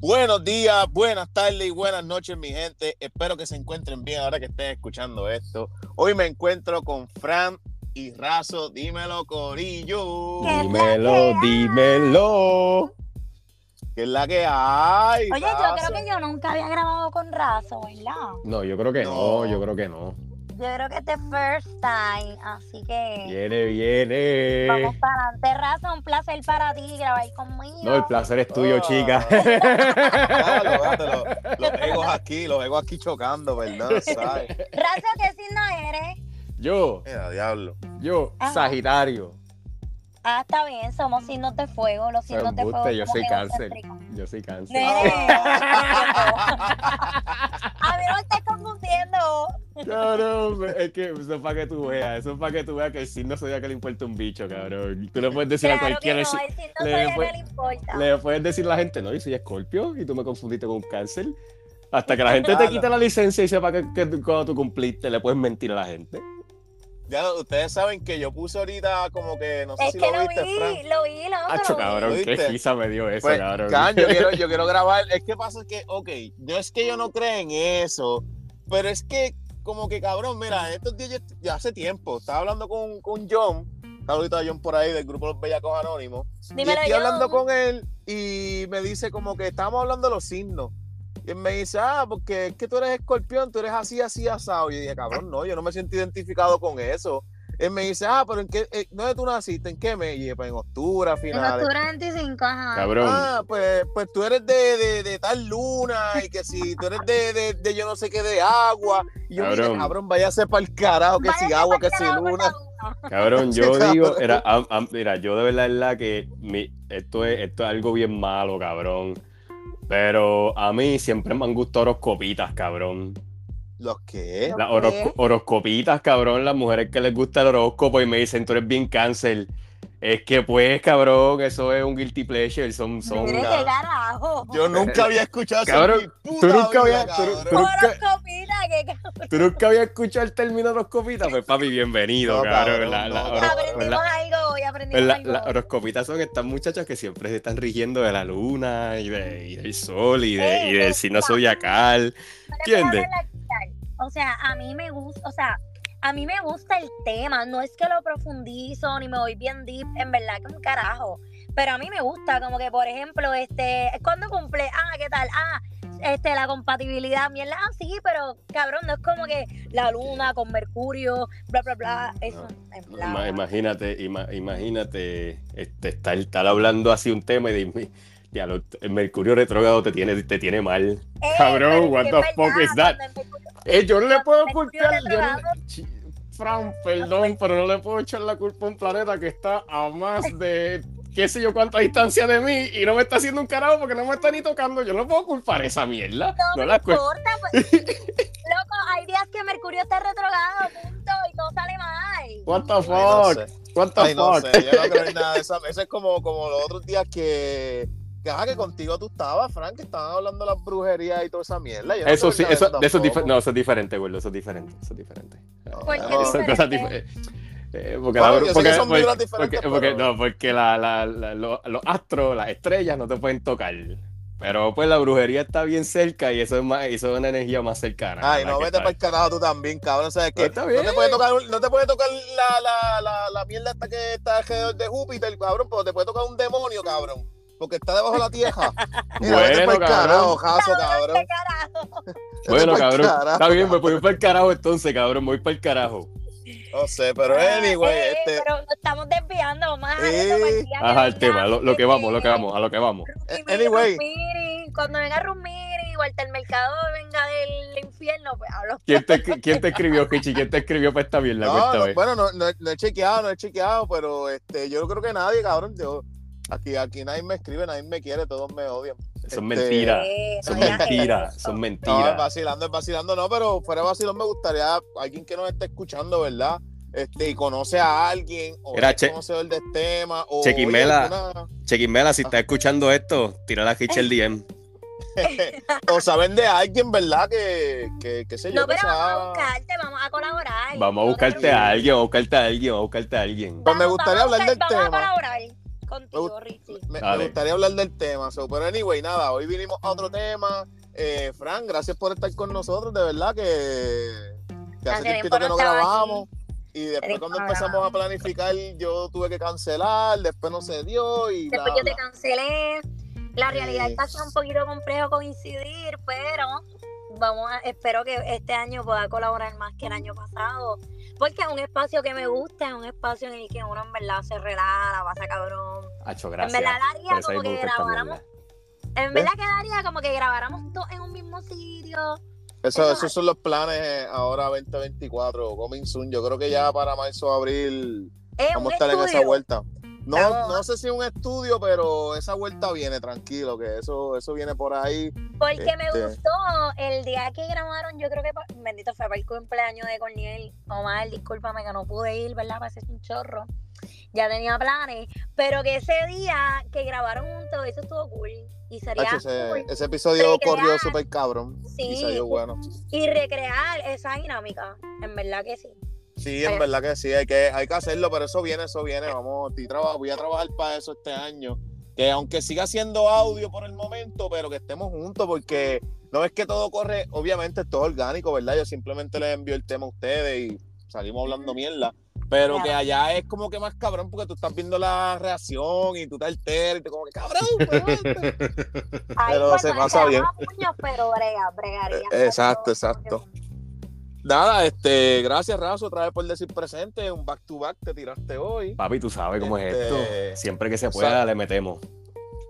Buenos días, buenas tardes y buenas noches, mi gente. Espero que se encuentren bien ahora que estén escuchando esto. Hoy me encuentro con Fran y Razo. Dímelo, Corillo. Dímelo, dímelo. ¿Qué es la que hay? Oye, yo creo que yo nunca había grabado con Razo, ¿verdad? No, yo creo que no, No. yo creo que no. Yo creo que este es first time, así que Viene, viene. vamos para adelante. Razo, un placer para ti grabar conmigo. No, el placer es tuyo, Oh. chica. Claro, los, egos aquí, los egos aquí chocando, ¿verdad? ¿Sabes? Razo, ¿qué signo eres? yo, Mira, diablo. yo, Ajá. Sagitario. Ah, está bien, somos signos de fuego. Los signos de fuego. Yo soy cáncer. Yo soy cáncer. A mí no me estés confundiendo. Cabrón, es que eso es para que tú veas, eso es para que tú veas que el signo zodiacal le importa un bicho, cabrón. Tú le puedes decir a Claro que cualquiera, no, el signo le zodiacal fue- le importa. le puedes decir a la gente, no, yo soy escorpio y tú me confundiste con un cáncer. Hasta que la gente te quita la licencia y sepa que, cuando tú cumpliste, le puedes mentir a la gente. Ya lo- ustedes saben que yo puse ahorita como que, no sé Es si que lo lo viste, vi, Fran. lo vi, loco. Hacho, lo vi. cabrón, qué risa me dio eso, Pues, cabrón. can, yo, quiero, yo quiero grabar. Es que pasa que, ok, no es que yo no crea en eso, pero es que, como que cabrón, mira, estos días ya hace tiempo, estaba hablando con, con John, saludito a John por ahí del grupo Los Bellacos Anónimos, y Dímelo, estoy John. hablando con él y me dice como que estábamos hablando de los signos. Y él me dice, ah, porque es que tú eres escorpión, tú eres así, así, asado. Y yo dije, cabrón, no, yo no me siento identificado con eso. Él me dice, ah, pero ¿en qué, eh, ¿dónde tú naciste? ¿En qué mes? Y pues en octubre, a En finales. octubre 25, ajá. Cabrón. Ah, pues, pues tú eres de, de, de tal luna y que si tú eres de, de, de yo no sé qué de agua. Y yo Cabrón. dije, cabrón, váyase para el carajo, que si agua, que si luna. Cabrón, Sí, yo cabrón. digo, era, am- am- mira, yo de verdad es la que mi- esto, es, esto es algo bien malo, cabrón. Pero a mí siempre me han gustado horoscopitas, cabrón. ¿Los qué? Las horoscopitas, cabrón, las mujeres que les gusta el horóscopo y me dicen, tú eres bien cáncer. Es que pues, cabrón, eso es un guilty pleasure, son, son... Mire carajo. Yo nunca había escuchado eso Cabrón, tú nunca habías- tú- cabrón. tú- nunca- Horoscopita, qué cabrón. ¿Tú nunca habías escuchado el término horoscopita? Pues papi, bienvenido, No, cabrón. cabrón, La- la no. Aprendimos algo hoy, aprendimos la- algo. las horoscopitas son estas muchachas que siempre se están rigiendo de la luna y, de, y del sol y, de, y del signo zodiacal. ¿entiendes? O sea, a mí me gusta, o sea, a mí me gusta el tema, no es que lo profundizo ni me voy bien deep, en verdad que un carajo. Pero a mí me gusta, como que por ejemplo, este, ¿cuándo cumple? Ah, ¿qué tal? Ah, este, la compatibilidad, mierda, ah, sí, pero cabrón, no es como que la luna con Mercurio, bla, bla, bla, eso. Ima- imagínate, ima- imagínate este, estar, estar hablando así un tema y ya, lo- el Mercurio retrógrado te tiene, te tiene mal. Eh, cabrón, what the fuck is that? Eh, yo no le puedo yo no- Fran, perdón, pero no le puedo echar la culpa a un planeta que está a más de qué sé yo cuánta distancia de mí y no me está haciendo un carajo porque no me está ni tocando. Yo no puedo culpar esa mierda. No, No me la importa, pues. Loco, hay días que Mercurio está retrogrado, punto, y todo sale mal. What the Ay, no fuck? sé. What the Ay, no fuck? sé, yo no creo en nada eso. Eso es como, como los otros días que, que, que contigo tú estabas, Frank, que estaban hablando de las brujerías y toda esa mierda. Yo no Eso sí, eso, eso es tampoco. difer- no, eso es diferente, güey. Eso es diferente. Eso es diferente. ¿Por qué No, es Son diferente? cosas diferentes. Eh, porque Bueno, la- porque- porque- vibras diferentes, porque- porque- pero- no, porque la- la- la- lo- los astros, las estrellas no te pueden tocar. Pero pues la brujería está bien cerca y eso es más, eso es una energía más cercana. Ay, no, vete para el carajo tú también, cabrón. ¿Sabes qué? No, está No te puede tocar, no te puede tocar la, la, la, la mierda esta que está alrededor de Júpiter, cabrón, pero te puede tocar un demonio, cabrón. Porque está debajo de la tierra. Mira, Bueno, para el cabrón. carajo, jazo, Cabrón, carajo. Bueno, cabrón. carajo, Está bien, me voy para el carajo entonces, cabrón. Voy para el carajo. No sé, pero anyway, Eh, este. Pero nos estamos desviando, Eh. día que Ajá, el tema, lo, lo que vamos, lo que eh, vamos, a lo que vamos. Rumiri, Anyway. Rumiri. Cuando venga Rumiri, Walter Mercado venga del infierno, pues hablo. ¿Quién te, quién te escribió, Kichi? ¿Quién te escribió para esta mierda? No, no, bueno, no, no, no he chequeado, no he chequeado, pero este, yo creo que nadie, cabrón. Yo, aquí, aquí nadie me escribe, nadie me quiere, todos me odian. Son este- mentiras. Eh, no Son mentiras. Son No, es mentiras. vacilando, es vacilando, no, pero fuera de vacilón me gustaría alguien que nos esté escuchando, ¿verdad? Este, y conoce a alguien, o Era Che- conocedor del tema, o Chequimela. alguna- Chequimela, si estás escuchando esto, tira la Kichi el DM. o saben de alguien, ¿verdad? Que, que, sé yo, No, pero vamos a buscarte, vamos a colaborar. Vamos a No te buscarte a alguien, a buscarte a alguien, vamos a buscarte a alguien. Pues me gustaría vamos a hablar del Vamos a tema. colaborar. Contigo, Richie. Me, gustaría hablar del tema. so, pero anyway, nada, hoy vinimos a otro tema. Eh, Fran, gracias por estar con nosotros. De verdad que, que hace tiempo que no grabamos. Y después cuando empezamos a planificar, yo tuve que cancelar, después no se dio y Después bla, yo te cancelé. La realidad Sí. está siendo un poquito complejo coincidir, pero vamos a, espero que este año pueda colaborar más que el año pasado. Porque es un espacio que me gusta, es un espacio en el que uno en verdad se relaja, la pasa cabrón. Hacho, En gracias. verdad Por daría como que grabáramos, en verdad quedaría como que grabáramos todos en un mismo sitio. Eso, Eso- esos son los planes eh, ahora 2024, coming soon. Yo creo que ya para marzo, abril, Es vamos a estar en esa vuelta. No, no sé si un estudio, pero esa vuelta viene, tranquilo, que eso, eso viene por ahí. Porque me Este- gustó el día que grabaron, yo creo que, bendito fue para el cumpleaños de Corniel. Omar, discúlpame que no pude ir, ¿verdad? Hacer un chorro. Ya tenía planes. Pero que ese día que grabaron juntos, eso estuvo cool. Y sería Hacho, ese, cool. ese episodio recrear. corrió súper cabrón. Sí. Y salió bueno. Y recrear esa dinámica. En verdad que sí. Sí, en verdad que sí, hay que, hay que hacerlo, pero eso viene, eso viene. Vamos, estoy traba- voy a trabajar para eso este año. Que aunque siga siendo audio por el momento, pero que estemos juntos, porque no es que todo corre, obviamente es todo orgánico, ¿verdad? Yo simplemente les envío el tema a ustedes y salimos hablando mierda. Pero Claro. que allá es como que más cabrón porque tú estás viendo la reacción y tú te alteras y te como que cabrón, pues, Ahí Pero cuando se pasa bien. puños, pero brega, bregaría. Eh, exacto, exacto. Nada, este, gracias Razo otra vez por decir presente, un back to back te tiraste hoy. Papi, tú sabes cómo es Este, esto. Siempre que se pueda, le metemos.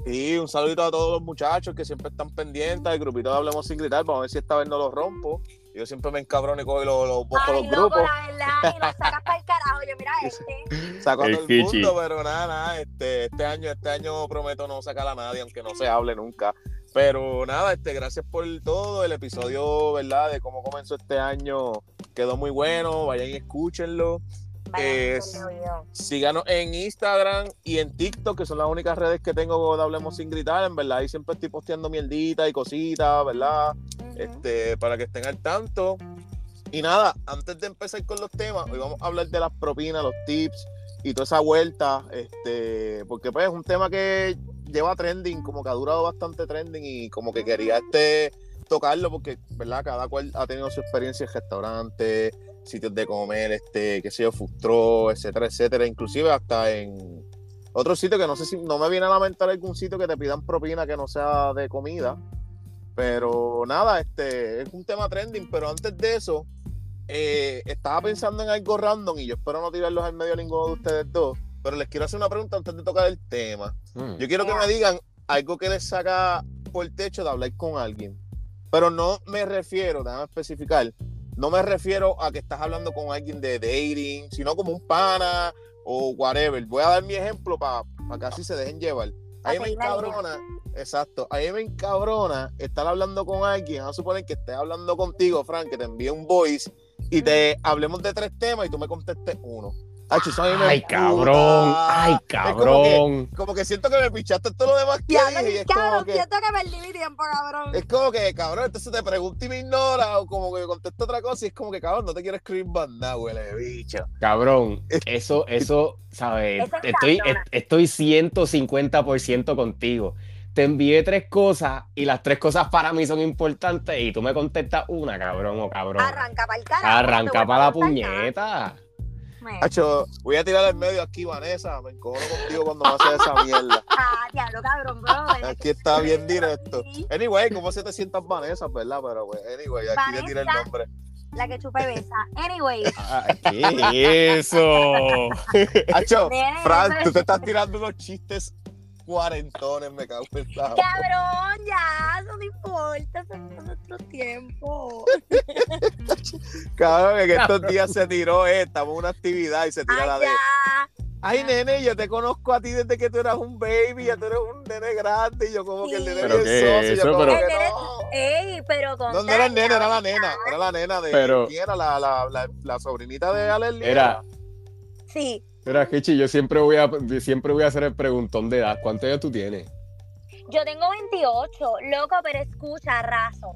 Y un saludito a todos los muchachos que siempre están pendientes. El grupito de Hablemos sin gritar. Vamos a ver si esta vez no los rompo. Yo siempre me encabrono y cojo y los, los Ay, los loco, grupos. la verdad, y nos sacas para el carajo. Yo, mira este. Saco a El todo el mundo, pero nada, nada. Este, este año, este año prometo no sacar a nadie, aunque no se hable nunca. Pero nada, este, gracias por todo. El episodio, ¿verdad? De cómo comenzó este año quedó muy bueno. Vayan y escúchenlo. Es-. Síganos en Instagram y en TikTok, que son las únicas redes que tengo de Hablemos sin gritar. En verdad, ahí siempre estoy posteando mierdita y cositas, ¿verdad? Ujú. este, para que estén al tanto. Y nada, antes de empezar con los temas, hoy vamos a hablar de las propinas, los tips y toda esa vuelta, este, porque pues es un tema que lleva trending, como que ha durado bastante trending y como que quería este tocarlo porque, ¿verdad? Cada cual ha tenido su experiencia en restaurantes, sitios de comer, este, qué sé yo, fustró, etcétera, etcétera, inclusive hasta en otros sitios que no sé si no me viene a lamentar algún sitio que te pidan propina que no sea de comida. Pero nada, este es un tema trending, pero antes de eso, eh, estaba pensando en algo random y yo espero no tirarlos al medio a ninguno de ustedes dos, pero les quiero hacer una pregunta antes de tocar el tema. Mm. Yo quiero que me digan algo que les saca por techo de hablar con alguien, pero no me refiero, déjame especificar, no me refiero a que estás hablando con alguien de dating, sino como un pana o whatever. Voy a dar mi ejemplo para que así se dejen llevar. A mí me Ok, dale. encabrona, exacto, a mí me encabrona estar hablando con alguien, vamos a suponer que esté hablando contigo, Frank, que te envíe un voice y te hablemos de tres temas y tú me contestes uno. Acho, eso a mí me Ay, cabrón. Ay, Es como que- cabrón. Como que siento que me pichaste todo lo demás que Ya, y es como cabrón, que... siento que perdí mi tiempo, cabrón. Es como que, cabrón, entonces te pregunto y me ignora, o como que contesto otra cosa, y es como que, cabrón, no te quiero escribir banda, huele de bicho. Cabrón, eso, eso, ¿sabes? Estoy, estoy 150% contigo. Te envié tres cosas y las tres cosas para mí son importantes y tú me contestas una, cabrón o cabrón. Arranca para el carajo. Arranca no para la nada. Hacho, voy a tirar al medio aquí, Vanessa, me encojono contigo cuando me haces esa mierda. Ah, diablo, cabrón, bro. Aquí está bien directo. Anyway, ¿cómo se te sientan Vanessa, verdad? Pero, pues, anyway, aquí le tira el Vanessa. nombre. La que chupa y besa. Anyway, Ah, ¿Qué es eso? Hacho, Fran, tú te estás tirando unos chistes cuarentones, me cago en cabrón, ya, eso no importa, eso es nuestro tiempo. Cabrón, en estos días se tiró, estamos en una actividad y se tira la de... ya. Ay, nene, yo te conozco a ti desde que tú eras un baby, ya tú eres un nene grande, y yo como que el Sí. nene ¿Pero qué socio, es eso? yo como Pero- que no. Ey, pero con. No, no era el nene, era la nena, era la nena de... Pero- ¿Quién era? La, la, la, la sobrinita de Aleli. Era, Sí, Mira, Kichi, yo siempre voy a siempre voy a hacer el preguntón de edad. ¿Cuántos años tú tienes? yo tengo 28, loco, pero escucha, raso.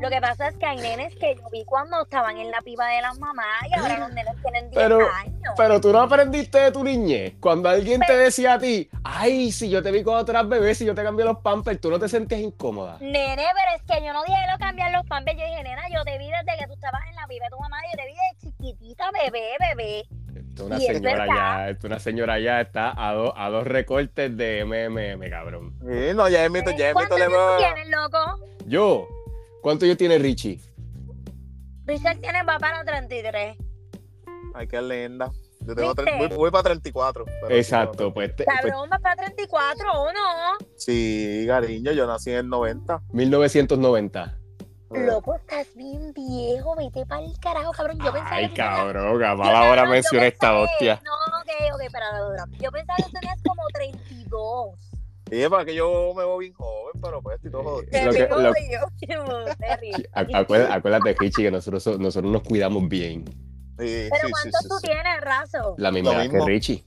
Lo que pasa es que hay nenes que yo vi cuando estaban en la pipa de las mamás y ahora los nenes tienen 10 Pero- años. Pero tú no aprendiste de tu niñez. Cuando alguien te decía a ti, ay, si yo te vi cuando tú eras bebé, si yo te cambié los pampers, tú no te sentías incómoda. Nene, pero es que yo no dije lo cambiar los pampers. Yo dije, nena, yo te vi desde que tú estabas en la pipa de tu mamá. Yo te vi de chiquitita, bebé, bebé. Una Y señora ya, una señora ya está a, dos a dos recortes de MMM, cabrón. Sí, no, ya es mito, ya es mito ¿Cuántos le va. tienes, loco? Yo, ¿cuánto yo tiene Richie? Richard tiene papá para 33. Ay, qué linda. Yo tengo tre- voy, voy para 34. pero Exacto, pues, te- pues, Cabrón, va para 34 o no. Sí, cariño, yo nací en el 90. 1990. Loco, estás bien viejo, vete para el carajo, cabrón. Yo pensaba Ay, que tenías- cabrón, a mala hora yo mencioné esta hostia. No, ok, ok, dura. Yo pensaba que tú tenías como 32. Y es para que yo me veo bien joven, pero pues estoy todo jodido. Te Lo que- digo lo- yo, acuérdate, acuérdate, Richie, que nosotros, nosotros nos cuidamos bien. Sí, Pero sí, ¿cuántos sí, tú sí. tienes, Razo? La misma edad que. Richie.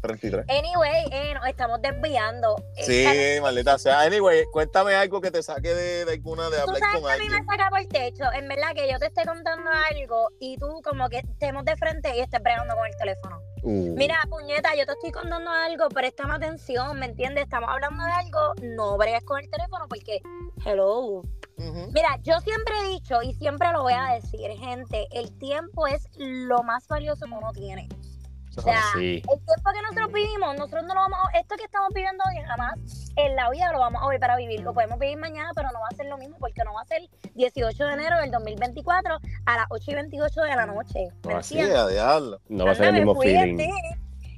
33. Anyway, eh, nos estamos desviando. Eh, Sí, Carlos, maldita sea. Anyway, cuéntame algo que te saque de, de alguna de Tú hablar sabes con que a mí me saca por el techo. En verdad que yo te esté contando algo y tú como que estemos de frente y estés bregando con el teléfono. Uh, Mira, puñeta, yo te estoy contando algo, préstame atención, ¿me entiendes? Estamos hablando de algo, no bregues con el teléfono porque, hello. Ujú. Mira, yo siempre he dicho y siempre lo voy a decir, gente, el tiempo es lo más valioso que uno tiene. O sea, sí. el tiempo que nosotros vivimos, nosotros no lo vamos a, esto que estamos viviendo hoy jamás en la vida lo vamos a volver a vivir. Lo podemos vivir mañana, pero no va a ser lo mismo porque no va a ser 18 de enero del 2024 a las 8 y 28 de la noche. ¿Me así diablo. No va a ser el mismo feeling.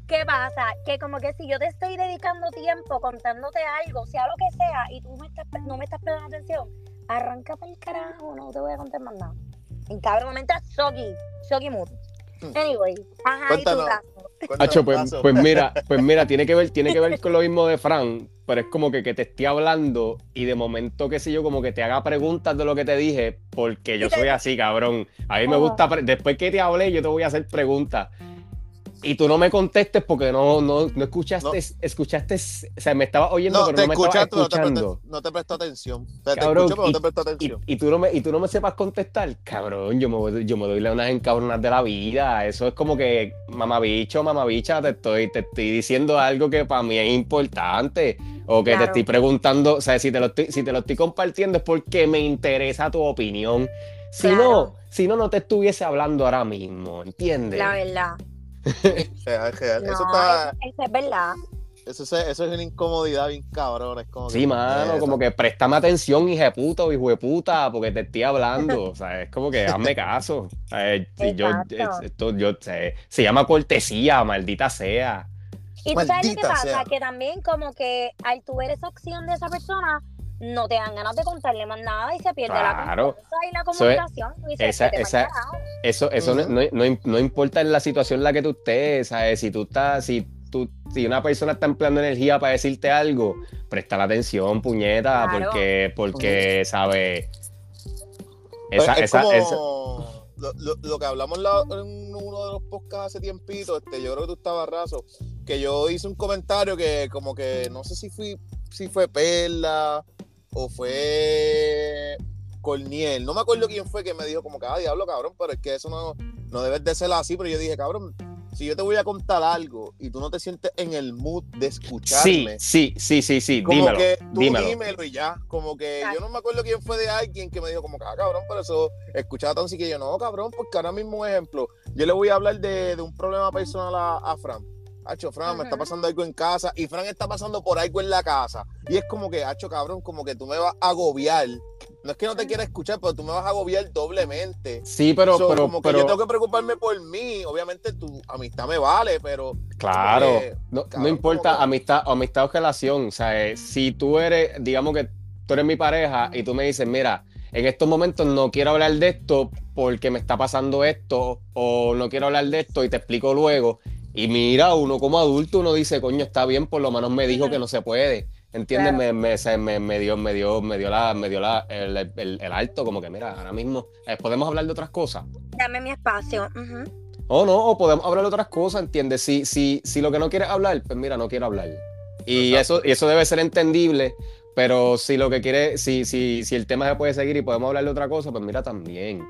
¿Qué pasa? Que como que si yo te estoy dedicando tiempo contándote algo, sea lo que sea, y tú me estás, no me estás prestando atención, arranca para el carajo, no te voy a contar más nada. En cabrón, me entras shocky, shocky mood. Anyway, ajá, y tu Cuéntanos. Cuéntame Hacho, un pues, pues mira, pues mira, tiene que ver, tiene que ver con lo mismo de Fran, pero es como que, que te estoy hablando y de momento, qué sé yo, como que te haga preguntas de lo que te dije, porque yo soy así, cabrón. A mí me gusta, después que te hablé, yo te voy a hacer preguntas. Y tú no me contestes porque no, no, no escuchaste, escuchaste, o sea, me estabas oyendo, No, pero te no me estabas escuchaste, no te, escuchando. presto, no te presto atención. O sea, te escucho, pero y- no te presto Y, atención. y tú no me, y tú no me sepas contestar, cabrón, yo me, voy- yo me doy unas encabronas de la vida. Eso es como que, mamabicho, mamabicha, te estoy, te estoy diciendo algo que para mí es importante. O que te estoy preguntando, o sea, si te, lo estoy, si te lo estoy compartiendo es porque me interesa tu opinión. Si Claro. no, si no, no te estuviese hablando ahora mismo, ¿entiendes? La verdad. Real, real. No, Eso, está, eso, es verdad. eso, es- eso es una incomodidad bien cabrón. Es como Sí, que, mano, eso. como que préstame atención, hijo de puta o hijo de puta, porque te estoy hablando. O sea, es como que hazme caso. Eh, yo, es- esto, yo, se, se llama cortesía, maldita sea. Y tú sabes lo que pasa, sea. que también como que al tu ver esa opción de esa persona, no te dan ganas de contarle más nada y se pierde Claro. la confianza y la Eso es- comunicación. y se esa- pierde esa-. Eso, eso no- Ujú. no, no, no importa en la situación en la que tú estés, ¿sabes? Si tú estás, si tú, si una persona está empleando energía para decirte algo, presta la atención, puñeta, Claro. porque, porque, ¿sabes? Pues Esa, es esa, como esa- Lo, lo- lo que hablamos la- en uno de los podcasts hace tiempito, este, yo creo que tú estabas raso, que yo hice un comentario que como que no sé si fui, si fue Perla o fue Corniel, no me acuerdo quién fue que me dijo como que, ah, diablo, cabrón, pero es que eso no, no debe de ser así, pero yo dije, cabrón, si yo te voy a contar algo y tú no te sientes en el mood de Sí, escucharme, sí, sí, sí, sí, como dímelo, que tú dímelo. dímelo y ya. Como que yo no me acuerdo quién fue de alguien que me dijo como que, ah, cabrón, pero eso escuchaba tan así que yo, no, cabrón, porque ahora mismo ejemplo, yo le voy a hablar de, de un problema personal a, a Fran. Hacho, Fran, me está pasando algo en casa y Fran está pasando por algo en la casa. Y es como que, hacho, cabrón, como que tú me vas a agobiar. No es que no te quiera escuchar, pero tú me vas a agobiar doblemente. Sí, pero, So, pero, como que pero, yo tengo que preocuparme por mí. Obviamente tu amistad me vale, pero claro, no, importa que- amistad, amistad o relación, o sea, eh, si tú eres, digamos que tú eres mi pareja y tú me dices, mira, en estos momentos no quiero hablar de esto porque me está pasando esto, o no quiero hablar de esto y te explico luego, y mira, uno como adulto, uno dice, coño, está bien, por lo menos me dijo que no se puede. ¿Entiendes? Claro. Me, me, se- me, me dio, me dio, me dio la, me dio la, el, el- el alto, como que mira, ahora mismo eh, podemos hablar de otras cosas. Dame mi espacio. ujú. O no, o podemos hablar de otras cosas, ¿entiendes? Si, si, si lo que no quieres hablar, pues mira, no quiero hablar. Y eso, y eso debe ser entendible, Pero si lo que quiere, si, si, si el tema se puede seguir y podemos hablar de otra cosa, pues mira también.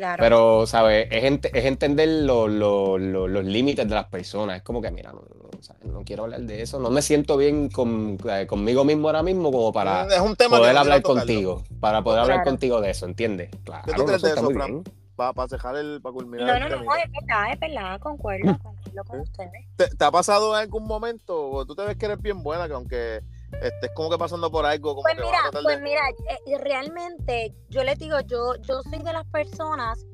Claro. Pero, ¿sabes? Es, ent- es entender lo- lo- lo- los límites de las personas. Es como que, mira, no, no, no quiero hablar de eso. No me siento bien con, eh, conmigo mismo ahora mismo como para es un tema poder hablar contigo. Para poder hablar contigo de eso, ¿entiendes? Claro, ¿Qué tú crees eso de está eso, muy Fran? bien. Para cejar el, para culminar no, el no, no, es verdad, es verdad, concuerdo, concuerdo con ustedes. ¿Te, te ha pasado en algún momento? o Tú te ves que eres bien buena, que aunque estés como que pasando por algo, como Pues que mira, a pues de- mira, eh, realmente yo les digo, yo, yo soy de las personas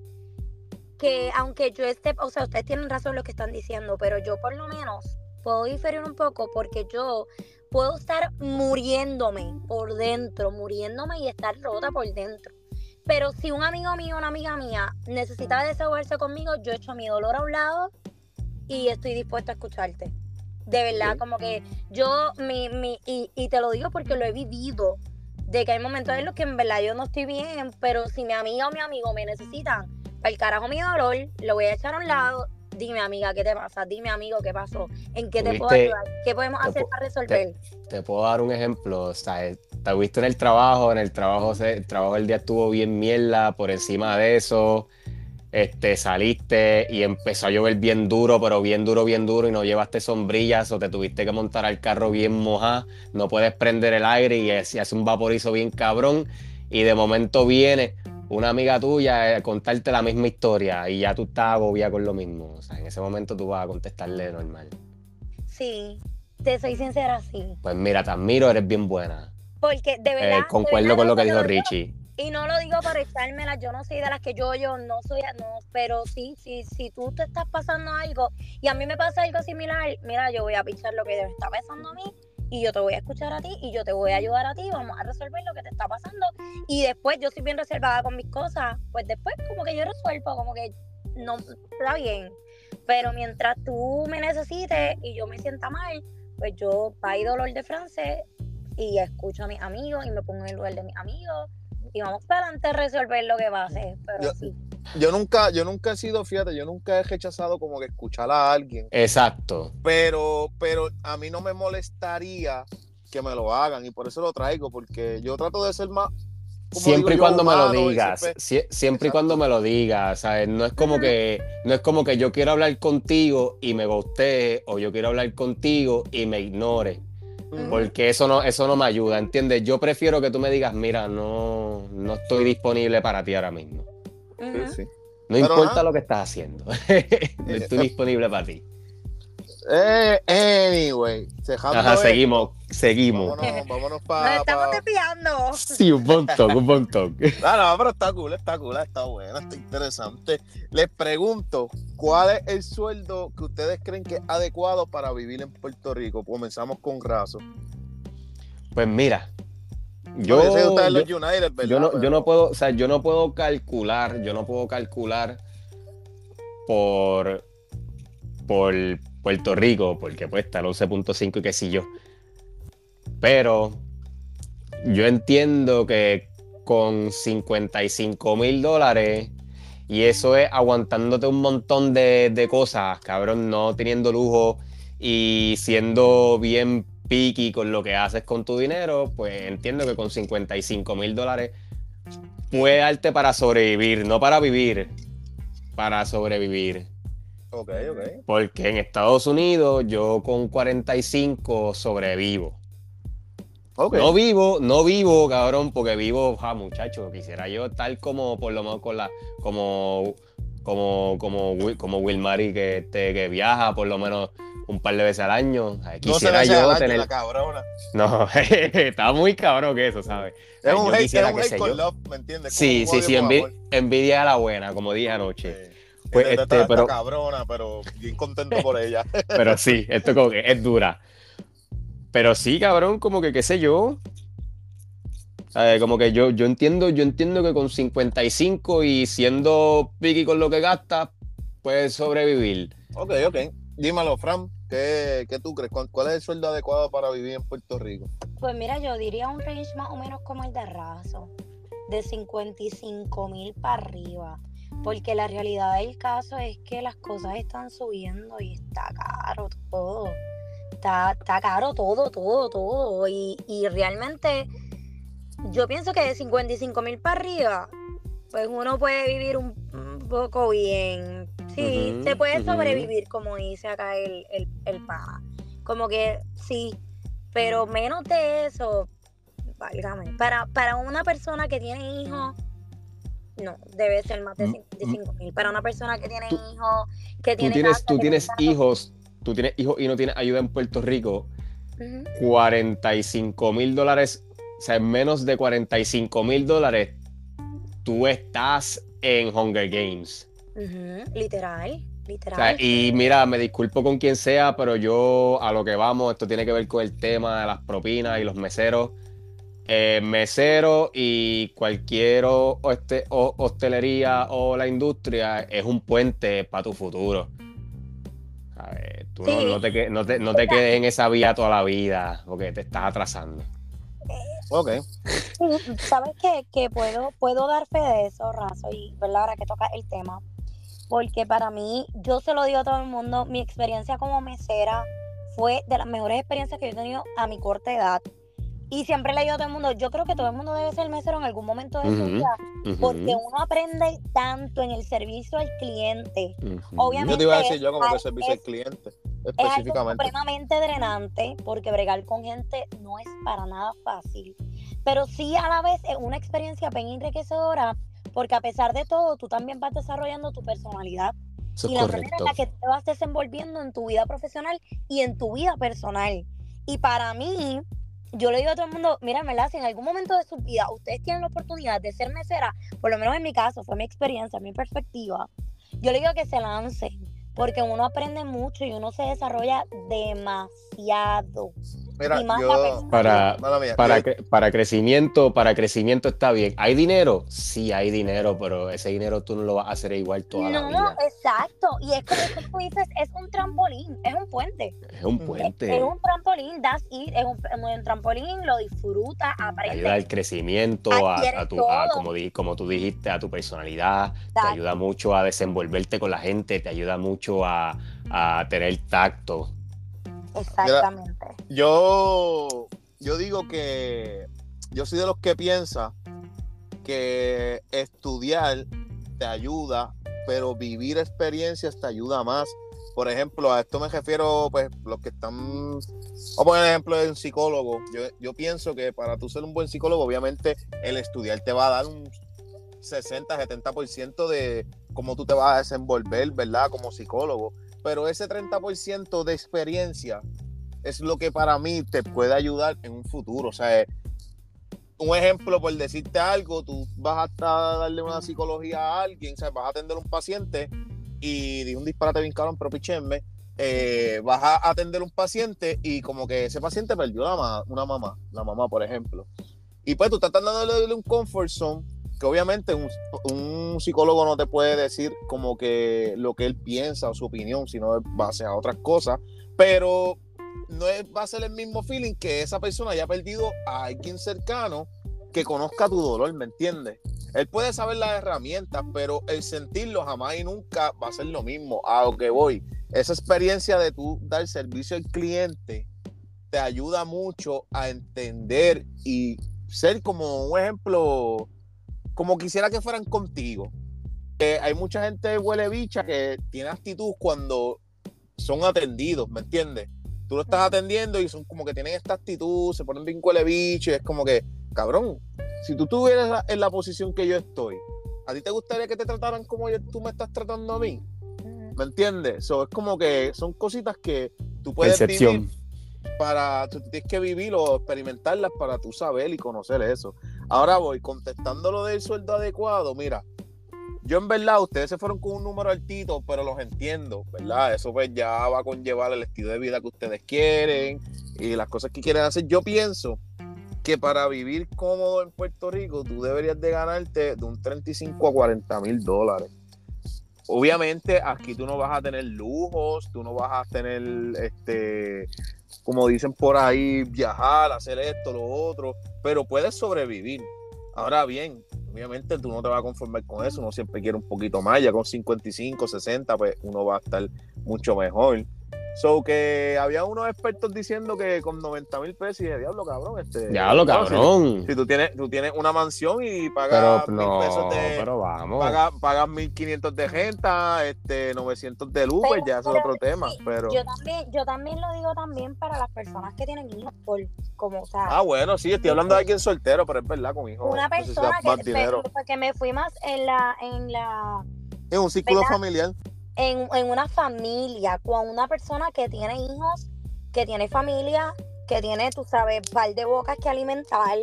que aunque yo esté, o sea, ustedes tienen razón en lo que están diciendo, pero yo por lo menos puedo diferir un poco porque yo puedo estar muriéndome por dentro, muriéndome y estar rota por dentro. Pero si un amigo mío, una amiga mía necesita desahogarse conmigo, yo echo mi dolor a un lado y estoy dispuesta a escucharte. De verdad, como que yo, mi, mi, y, y te lo digo porque lo he vivido, de que hay momentos en los que en verdad yo no estoy bien, pero si mi amiga o mi amigo me necesitan, para el carajo mi dolor, lo voy a echar a un lado. Dime, amiga, ¿qué te pasa? Dime, amigo, ¿qué pasó? ¿En qué te puedo ayudar? ¿Qué podemos hacer para resolver? Te puedo dar un ejemplo, o sea, eh, te viste en el trabajo, en el trabajo, se- el trabajo del día estuvo bien mierda, por encima de eso, este, saliste y empezó a llover bien duro, pero bien duro, bien duro, y no llevaste sombrillas o te tuviste que montar al carro bien mojado, no puedes prender el aire y es- y hace un vaporizo bien cabrón, y de momento viene una amiga tuya a contarte la misma historia y ya tú estás agobiada con lo mismo, o sea, en ese momento tú vas a contestarle normal. Sí, te soy sincera, sí. Pues mira, te admiro, eres bien buena. Porque de Eh, verdad. de concuerdo verdad, con lo que dijo Richie. Y no lo digo para echármela, yo no soy de las que yo, yo no soy, no, pero sí, sí, si tú te estás pasando algo y a mí me pasa algo similar, mira, yo voy a pichar lo que me está pasando a mí y yo te voy a escuchar a ti y yo te voy a ayudar a ti, vamos a resolver lo que te está pasando. Y después yo soy bien reservada con mis cosas, pues después como que yo resuelvo, como que no, está bien, pero mientras tú me necesites y yo me sienta mal, pues yo paí dolor de francés y escucho a mis amigos y me pongo en el lugar de mis amigos y vamos para adelante a resolver lo que pase. Pero Yo- sí. Yo nunca, yo nunca he sido, fíjate, yo nunca he rechazado como que escuchar a alguien, Exacto. pero, pero a mí no me molestaría que me lo hagan y por eso lo traigo, porque yo trato de ser más... Siempre y cuando me lo digas, siempre- sie- siempre y cuando me lo digas, ¿sabes? No es como que no es como que yo quiero hablar contigo y me gustee o yo quiero hablar contigo y me ignore. Porque eso no eso no me ayuda, ¿entiendes? Yo prefiero que tú me digas, "Mira, no no estoy disponible para ti ahora mismo." Ujú. Sí, sí. No Pero importa nada. lo que estás haciendo. no estoy disponible para ti. Eh, anyway, Ajá, esto, seguimos, seguimos. Vámonos, vámonos Nos para... estamos desviando. Sí, un montón, un montón. No, no, pero está cool, está cool, está buena, está interesante. Les pregunto, ¿cuál es el sueldo que ustedes creen que es adecuado para vivir en Puerto Rico? Comenzamos con Razo. Pues mira, Yo, yo, no, yo no puedo, o sea, yo no puedo calcular, yo no puedo calcular por, por Puerto Rico, porque pues está el 11.5 y qué sé yo. Pero yo entiendo que con 55 mil dólares, y eso es aguantándote un montón de, de cosas, cabrón, no teniendo lujo y siendo bien picky con lo que haces con tu dinero, pues entiendo que con 55 mil dólares puede darte para sobrevivir, no para vivir, para sobrevivir. Ok, ok. Porque en Estados Unidos yo con 45 sobrevivo. Ok. No vivo, no vivo, cabrón, porque vivo, ja, muchacho, quisiera yo estar como, por lo menos con la, como, como, como, Will- como Will Murray que, este, que viaja por lo menos un par de veces al año. Quisiera yo año, tener, la cabrona. no, está muy cabrón que eso, ¿sabes? Es un yo hate, es un hate con yo. love, ¿me entiendes? Sí, sí, sí, envidia a la buena, como dije anoche. Sí. Pues, este, esta pero- cabrona, pero bien contento por ella. Pero sí, esto como que es dura. Pero sí, cabrón, como que qué sé yo. ¿Sabes? Como que yo, yo entiendo, yo entiendo que con 55 y siendo piqui con lo que gastas, puedes sobrevivir. ok, ok. Dímelo, Fran, ¿qué, qué tú crees? ¿Cuál, cuál es el sueldo adecuado para vivir en Puerto Rico? Pues mira, yo diría un range más o menos como el de Razo, de 55 mil para arriba. Porque la realidad del caso es que las cosas están subiendo y está caro todo. está, está caro todo, todo, todo. Y, y realmente yo pienso que de 55 mil para arriba, pues uno puede vivir un, poco bien. Sí, se puede sobrevivir, como dice acá el, el, el pana. Como que sí, pero menos de eso, válgame. Para, para una persona que tiene hijos, no, debe ser más de Mm, 55 mil. Para una persona que tiene Tú- hijos, que Tú tiene tienes, casa, tú tienes tiene carro. hijos, tú tienes hijos y no tienes ayuda en Puerto Rico, Ujú. 45 mil dólares, o sea, en menos de 45 mil dólares, tú estás en Hunger Games. Literal, O literal. sea, y mira, me disculpo con quien sea, pero yo a lo que vamos, esto tiene que ver con el tema de las propinas y los meseros. Eh, mesero y cualquier o- o este- o- hostelería o la industria es un puente para tu futuro. ¿Sabes? Tú no, Sí. no te, no te- no te quedes en esa vía toda la vida porque te estás atrasando. Ok. Sí, sabes que, que puedo, puedo dar fe de eso, Razo, y verdad ahora que toca el tema, porque para mí, yo se lo digo a todo el mundo, mi experiencia como mesera fue de las mejores experiencias que yo he tenido a mi corta edad. Y siempre le digo a todo el mundo, yo creo que todo el mundo debe ser mesero en algún momento de su vida, porque uno aprende tanto en el servicio al cliente. obviamente- Yo te iba a decir yo como que es- servicio al es- cliente, Es algo específicamente. supremamente drenante porque bregar con gente no es para nada fácil. Pero sí a la vez es una experiencia bien enriquecedora porque a pesar de todo tú también vas desarrollando tu personalidad Eso y la manera en correcto. la que te vas desenvolviendo en tu vida profesional y en tu vida personal. Y para mí, yo le digo a todo el mundo, mira, si en algún momento de su vida ustedes tienen la oportunidad de ser mesera, por lo menos en mi caso, fue mi experiencia, mi perspectiva, yo le digo que se lancen, porque uno aprende mucho y uno se desarrolla demasiado. Mira, yo, Para, Para, cre- para crecimiento, para crecimiento está bien. ¿Hay dinero? Sí, hay dinero, pero ese dinero tú no lo vas a hacer igual toda la No, vida. exacto. Y es como, como tú dices, es un trampolín, es un puente. Es un Es, puente. es un trampolín, das it, es un, es un trampolín, lo disfruta, Te aprende. ayuda al crecimiento, a, tu, a- como, di- como tú dijiste, a tu personalidad. Te ayuda mucho a desenvolverte con la gente, te ayuda mucho a, a tener tacto. Exactamente. Yo, yo digo que yo soy de los que piensa que estudiar te ayuda, pero vivir experiencias te ayuda más. Por ejemplo, a esto me refiero, pues, los que están. Vamos a poner el ejemplo de un psicólogo. Yo, yo pienso que para tú ser un buen psicólogo, obviamente, el estudiar te va a dar un 60, 70% de cómo tú te vas a desenvolver, ¿verdad? Como psicólogo. Pero ese 30% de experiencia es lo que para mí te puede ayudar en un futuro. O sea, eh, un ejemplo, por decirte algo, tú vas hasta darle una psicología a alguien, o sea, vas a atender a un paciente y di un disparate bien cabrón, pero pichenme, eh, vas a atender a un paciente y como que ese paciente perdió ma- una mamá, la mamá, por ejemplo. Y pues tú estás darle un comfort zone, que obviamente un, un psicólogo no te puede decir como que lo que él piensa o su opinión, sino base a otras cosas, pero no es, va a ser el mismo feeling que esa persona haya perdido a alguien cercano que conozca tu dolor, ¿me entiendes? Él puede saber las herramientas, pero el sentirlo jamás y nunca va a ser lo mismo. A lo que voy, esa experiencia de tú dar servicio al cliente te ayuda mucho a entender y ser como un ejemplo, como quisiera que fueran contigo. Eh, hay mucha gente huele bicha que tiene actitud cuando son atendidos, ¿me entiendes? Tú lo estás atendiendo y son como que tienen esta actitud, se ponen bien huele bicho y es como que, cabrón, si tú estuvieras en la posición que yo estoy, ¿a ti te gustaría que te trataran como tú me estás tratando a mí? ¿Me entiendes? So, es como que son cositas que tú puedes Percepción. vivir para, tú tienes que vivir o experimentarlas para tú saber y conocer eso. Ahora voy contestando lo del sueldo adecuado, mira, yo en verdad, ustedes se fueron con un número altito, pero los entiendo, ¿verdad? Eso pues ya va a conllevar el estilo de vida que ustedes quieren y las cosas que quieren hacer. Yo pienso que para vivir cómodo en Puerto Rico, tú deberías de ganarte de un 35 a 40 mil dólares. Obviamente aquí tú no vas a tener lujos, tú no vas a tener, este, como dicen por ahí, viajar, hacer esto, lo otro, pero puedes sobrevivir. Ahora bien, obviamente tú no te vas a conformar con eso, uno siempre quiere un poquito más, ya con 55, 60, pues uno va a estar mucho mejor. So que había unos expertos diciendo que con 90 mil pesos, y dije, diablo, cabrón, este. Diablo, no, si- cabrón. Si, tú tienes, tú tienes una mansión y Pero pagas mil no, pesos de. pero vamos. Pagas, pagas 1500 de renta, este, 900 de luz, pues Pero- ya eso es pero otro tema. Pero. Yo también, yo también lo digo también para las personas que tienen hijos, por como, o sea, Ah, bueno, sí, estoy hablando de alguien soltero, pero es verdad, con hijos. una persona que, dinero. pe- porque me fui más en la, en la, Es un círculo ¿verdad? familiar. En, en una familia, con una persona que tiene hijos, que tiene familia, que tiene, tú sabes, par de bocas que alimentar,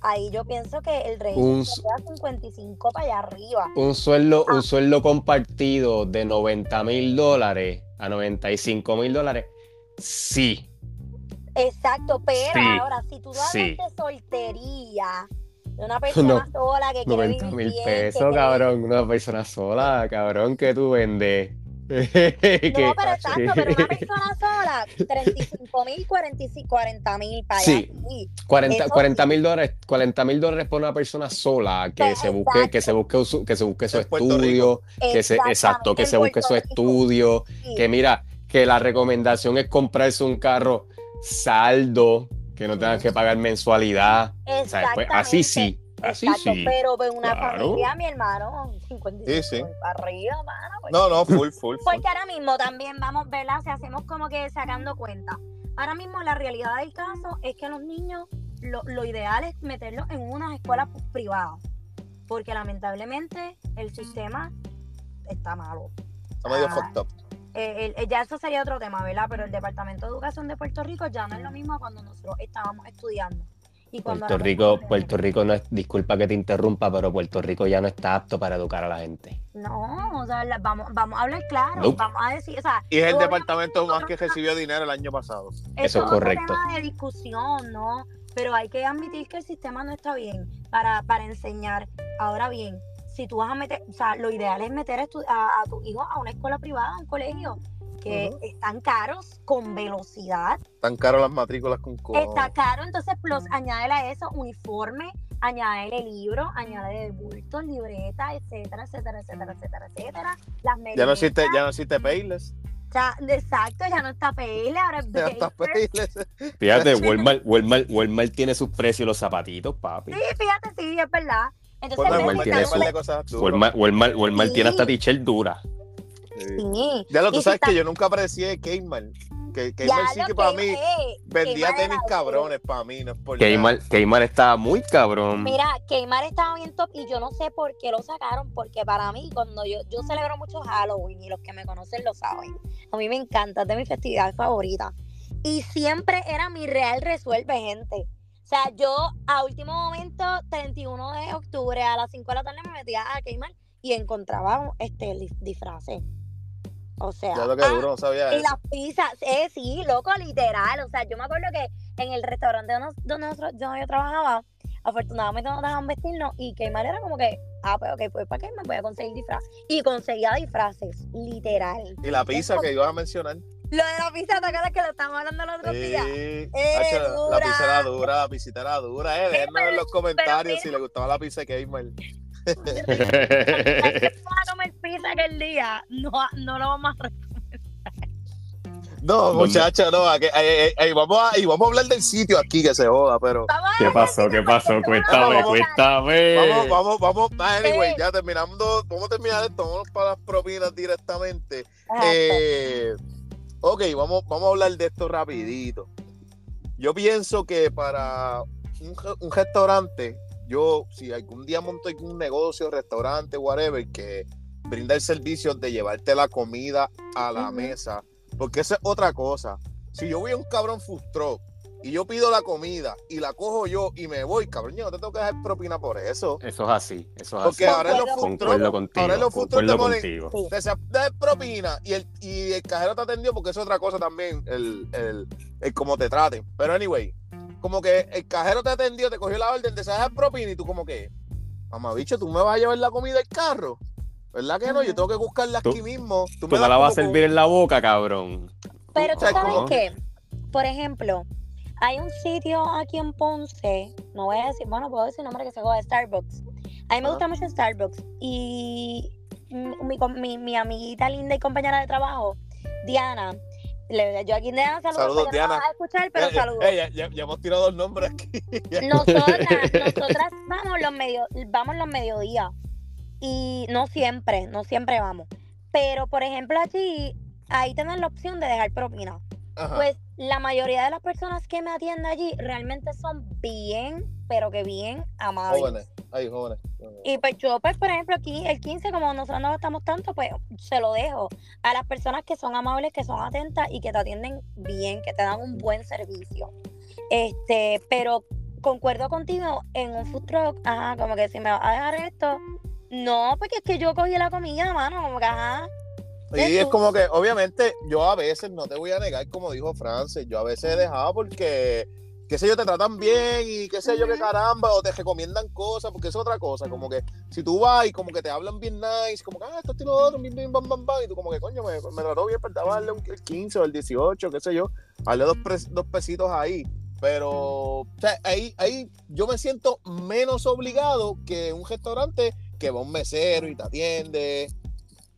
ahí yo pienso que el rey Un se queda 55 para allá arriba. Un sueldo, Ah. un sueldo compartido de 90 mil dólares a 95 mil dólares. Sí. Exacto, pero Sí, ahora, si tú hablas sí. de soltería, de una persona sola que quiere 90 vivir mil que pesos, quiere- cabrón. Una persona sola, cabrón, que tú vendes. Que- No, pero exacto, pero una persona sola, 35 mil, 45, 40 mil para allá. Sí. sí. 40 Eso 40 sí. mil dólares, 40 mil dólares por una persona sola que Pues, se busque, que se busque su, que se busque su estudio, que se, exacto, que se busque su estudio, sí. que mira, que la recomendación es comprarse un carro saldo, que no tengas que pagar mensualidad. O sea, pues, así sí, así Exacto, sí. pero pues una Claro. familia, mi hermano, 55 Sí, sí. arriba, mano, pues. No, no, full, full. full. Porque ahora mismo también vamos, ¿verdad? Si hacemos como que sacando cuenta. Ahora mismo la realidad del caso es que los niños, lo, lo ideal es meterlos en unas escuelas privadas. Porque lamentablemente el sistema está malo. Está medio Ah. fucked up. Eh, el- el- ya eso sería otro tema, ¿verdad? Pero el Departamento de Educación de Puerto Rico ya no es lo mismo cuando nosotros estábamos estudiando. Y cuando Puerto Rico. Puerto Rico no es, disculpa que te interrumpa, pero Puerto Rico ya no está apto para educar a la gente. No, o sea, la- vamos, vamos a hablar claro, Nope. vamos a decir, o sea, Y es el departamento más que recibió dinero el año pasado. es otro correcto. tema de discusión, ¿no? Pero hay que admitir que el sistema no está bien para, para enseñar. Ahora bien, si tú vas a meter, o sea, lo ideal es meter a, tu- a, a tu hijo a una escuela privada, a un colegio, que están caros con velocidad. Tan caro las matrículas con cojones. Está caro, entonces plus añádele a eso uniforme, añádele libros, añádele bultos, libretas, etcétera, etcétera, etcétera, etcétera, etcétera. Las Ya no existe, ya no existe Payless. o sea, exacto, ya no está PL, ahora es Ya está. Fíjate, Walmart, Walmart, Walmart tiene sus precios los zapatitos, papi. Sí, fíjate, sí, es verdad. Entonces, Walmart tiene par de cosas duras. Walmart, Walmart, Walmart Sí. tiene hasta t-shirt dura. Sí. Sí. Ya lo tú sabes está- que yo nunca aprecié Kmart. Que Kmart sí que para que mí es, vendía Kmart tenis cabrones para mí, no es por nada. Kmart, Kmart estaba muy cabrón. Mira, Keymar estaba bien top y yo no sé por qué lo sacaron, porque para mí, cuando yo, yo celebro mucho Halloween y los que me conocen lo saben, a mí me encanta, es de mi festividad favorita. Y siempre era mi real resuelve, gente. O sea, yo a último momento, 31 de octubre a las 5 de la tarde me metía a Keymar y encontraba este disfraces. O sea, Ya lo que ah, duro, no sabía y eso. las pizzas, eh, sí, loco, literal. O sea, yo me acuerdo que en el restaurante donde, donde nosotros- donde yo trabajaba, afortunadamente nos dejaban vestirnos y Keymar era como que, ah, pues ok, pues para qué me voy a conseguir disfraz. Y conseguía disfraces, literal. Y la pizza que ibas a mencionar. Lo de la pizza, ¿te acuerdas que lo estábamos hablando el otro día? Sí, Eh, hacho, la pizza era dura, la pizza era dura. Eh, Sí, déjenos en pero- los comentarios si les gustaba la pizza de Kmart. Vamos a comer pizza aquel día, no, no lo vamos a... No, ¿Dónde? muchachos, no. aquí- vamos, a, y vamos a hablar del sitio aquí que se joda, pero. ¿Qué pasó? ¿Qué pasó? Cuéntame, cuéntame. Vamos, vamos, vamos. Anyway, Eh. ya terminando. Vamos a terminar esto. Vamos para las propinas directamente. Ok, vamos, vamos a hablar de esto rapidito. Yo pienso que para un, un restaurante, yo, si algún día monto un negocio, restaurante, whatever, que brinda el servicio de llevarte la comida a la mesa, porque esa es otra cosa. Si yo voy a un cabrón food truck y yo pido la comida y la cojo yo y me voy, cabrón, yo no te tengo que dejar propina por eso. Eso es así, eso es Porque así. ahora en los contigo, ahora en los truck te ponen, te sa- de propina y el, y el cajero te atendió porque es otra cosa también, el, el, el cómo te traten. Pero anyway, como que el cajero te atendió, te cogió la orden, te dejar propina y tú como que, mamá bicho, tú me vas a llevar la comida al carro. ¿Verdad que no? Yo tengo que buscarla Tú- aquí mismo. Tú, Tú me la vas a servir en la boca, cabrón. Pero tú ¿sabes sabes cómo? qué, por ejemplo, hay un sitio aquí en Ponce, no voy a decir, bueno, puedo decir nombre que se llama Starbucks. A mí me Ajá. gusta mucho Starbucks y mi, amiguita linda y compañera de trabajo, Diana, Le- yo aquí Diana saludos, Saludos, no Diana. vas a escuchar, pero Eh, eh, saludos. eh, ya, ya- ya hemos tirado dos nombres aquí. Nosotras, nosotras vamos los medio, vamos los mediodías. Y no siempre, no siempre vamos. Pero, por ejemplo, allí, ahí tienen la opción de dejar propina. Ajá. Pues la mayoría de las personas que me atienden allí realmente son bien, pero que bien amables. jóvenes, ay, jóvenes. Y pues yo, pues, por ejemplo, aquí el 15, como nosotros no gastamos tanto, pues se lo dejo a las personas que son amables, que son atentas y que te atienden bien, que te dan un buen servicio. Este, pero concuerdo contigo en un food truck, ajá, como que si me vas a dejar esto, no, porque es que yo cogí la comida, mano, como que ajá. Y es como que, obviamente, yo a veces, no te voy a negar, como dijo Francis, yo a veces he dejado porque, qué sé yo, te tratan bien y qué sé yo, qué caramba, o te recomiendan cosas, porque es otra cosa, como que si tú vas y como que te hablan bien nice, como que, ah, esto, y lo otro, bien, bien, bam, bam, bam, y tú como que, coño, me, me trató bien, pero darle un, el 15 o el 18, qué sé yo, darle dos, pres- dos pesitos ahí. Pero o sea, ahí, ahí yo me siento menos obligado que un restaurante que va un mesero y te atiende.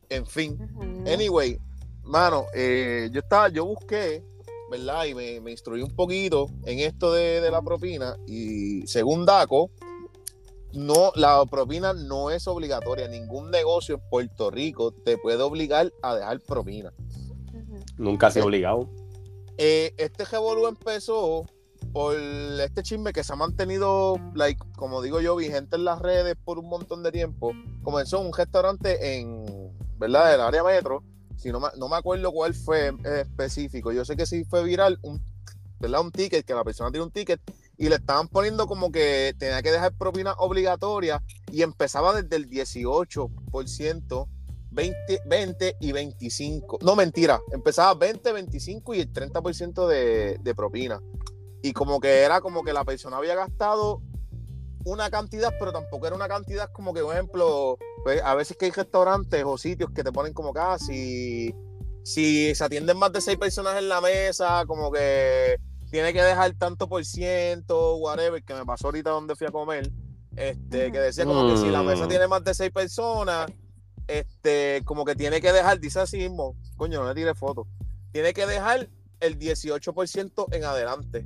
En fin. Anyway, mano, eh, yo estaba, yo busqué, ¿verdad? Y me, me instruí un poquito en esto de, de la propina. Y según DACO, no, la propina no es obligatoria. Ningún negocio en Puerto Rico te puede obligar a dejar propina. Nunca se ha obligado. Eh, este revolú empezó por este chisme que se ha mantenido, like, como digo yo, vigente en las redes por un montón de tiempo. Comenzó en un restaurante en, ¿verdad? Del área metro. Si no, me- acuerdo cuál fue específico. Yo sé que sí fue viral un, ¿verdad? un ticket, que la persona tiene un ticket y le estaban poniendo como que tenía que dejar propina obligatoria y empezaba desde el 18%. 20, 20 y 25. No, mentira. Empezaba 20, 25 y el 30% de, de propina. Y como que era como que la persona había gastado una cantidad, pero tampoco era una cantidad como que, por ejemplo, pues, a veces que hay restaurantes o sitios que te ponen como que, ah, si, si se atienden más de seis personas en la mesa, como que tiene que dejar tanto por ciento, whatever, que me pasó ahorita donde fui a comer, este, que decía como que si la mesa Mm. tiene más de seis personas, este, como que tiene que dejar, dice así mismo, coño, no le tire foto, tiene que dejar el 18% en adelante.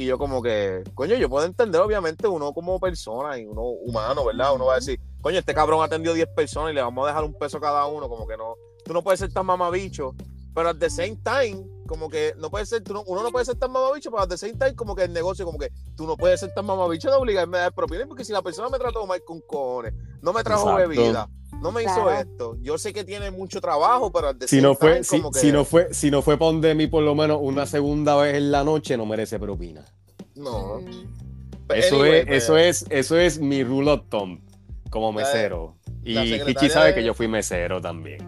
Y yo como que, coño, yo puedo entender obviamente uno como persona y uno humano, ¿verdad? Uno va a decir, coño, este cabrón atendió 10 personas y le vamos a dejar un peso cada uno, como que no, tú no puedes ser tan mamabicho, pero at the same time, como que no puede ser, tú no- uno no puede ser tan mamabicho, pero at the same time, como que el negocio, como que tú no puedes ser tan mamabicho de obligarme a dar propina, porque si la persona me trató mal con cojones, no me trajo Exacto. bebida, no me hizo esto, yo sé que tiene mucho trabajo, pero the Si no fue, si, como que, si no fue, si no fue para mí por lo menos una segunda vez en la noche, no merece propina. no. Mm. Eso Anyway, es, pues, eso es, eso es mi rule of thumb como mesero. Y Kichi sabe de- que yo fui mesero también.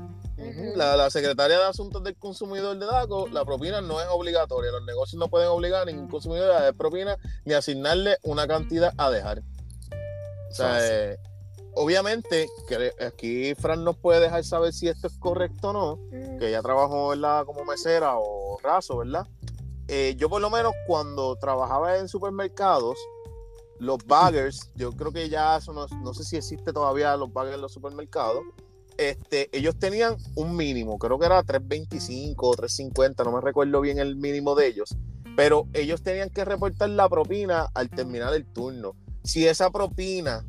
La, la secretaria de Asuntos del Consumidor de DACO, la propina no es obligatoria. Los negocios no pueden obligar a ningún consumidor a dar propina ni asignarle una cantidad a dejar. O sea, Eso eh, obviamente, que aquí Fran nos puede dejar saber si esto es correcto o no, Mm. que ella trabajó ¿verdad? como mesera o raso, ¿verdad? Eh, yo por lo menos cuando trabajaba en supermercados, los baggers, yo creo que ya eso no, no sé si existe todavía los baggers en los supermercados, este, ellos tenían un mínimo, creo que era 3.25 o 3.50, no me recuerdo bien el mínimo de ellos, pero ellos tenían que reportar la propina al terminar el turno. Si esa propina,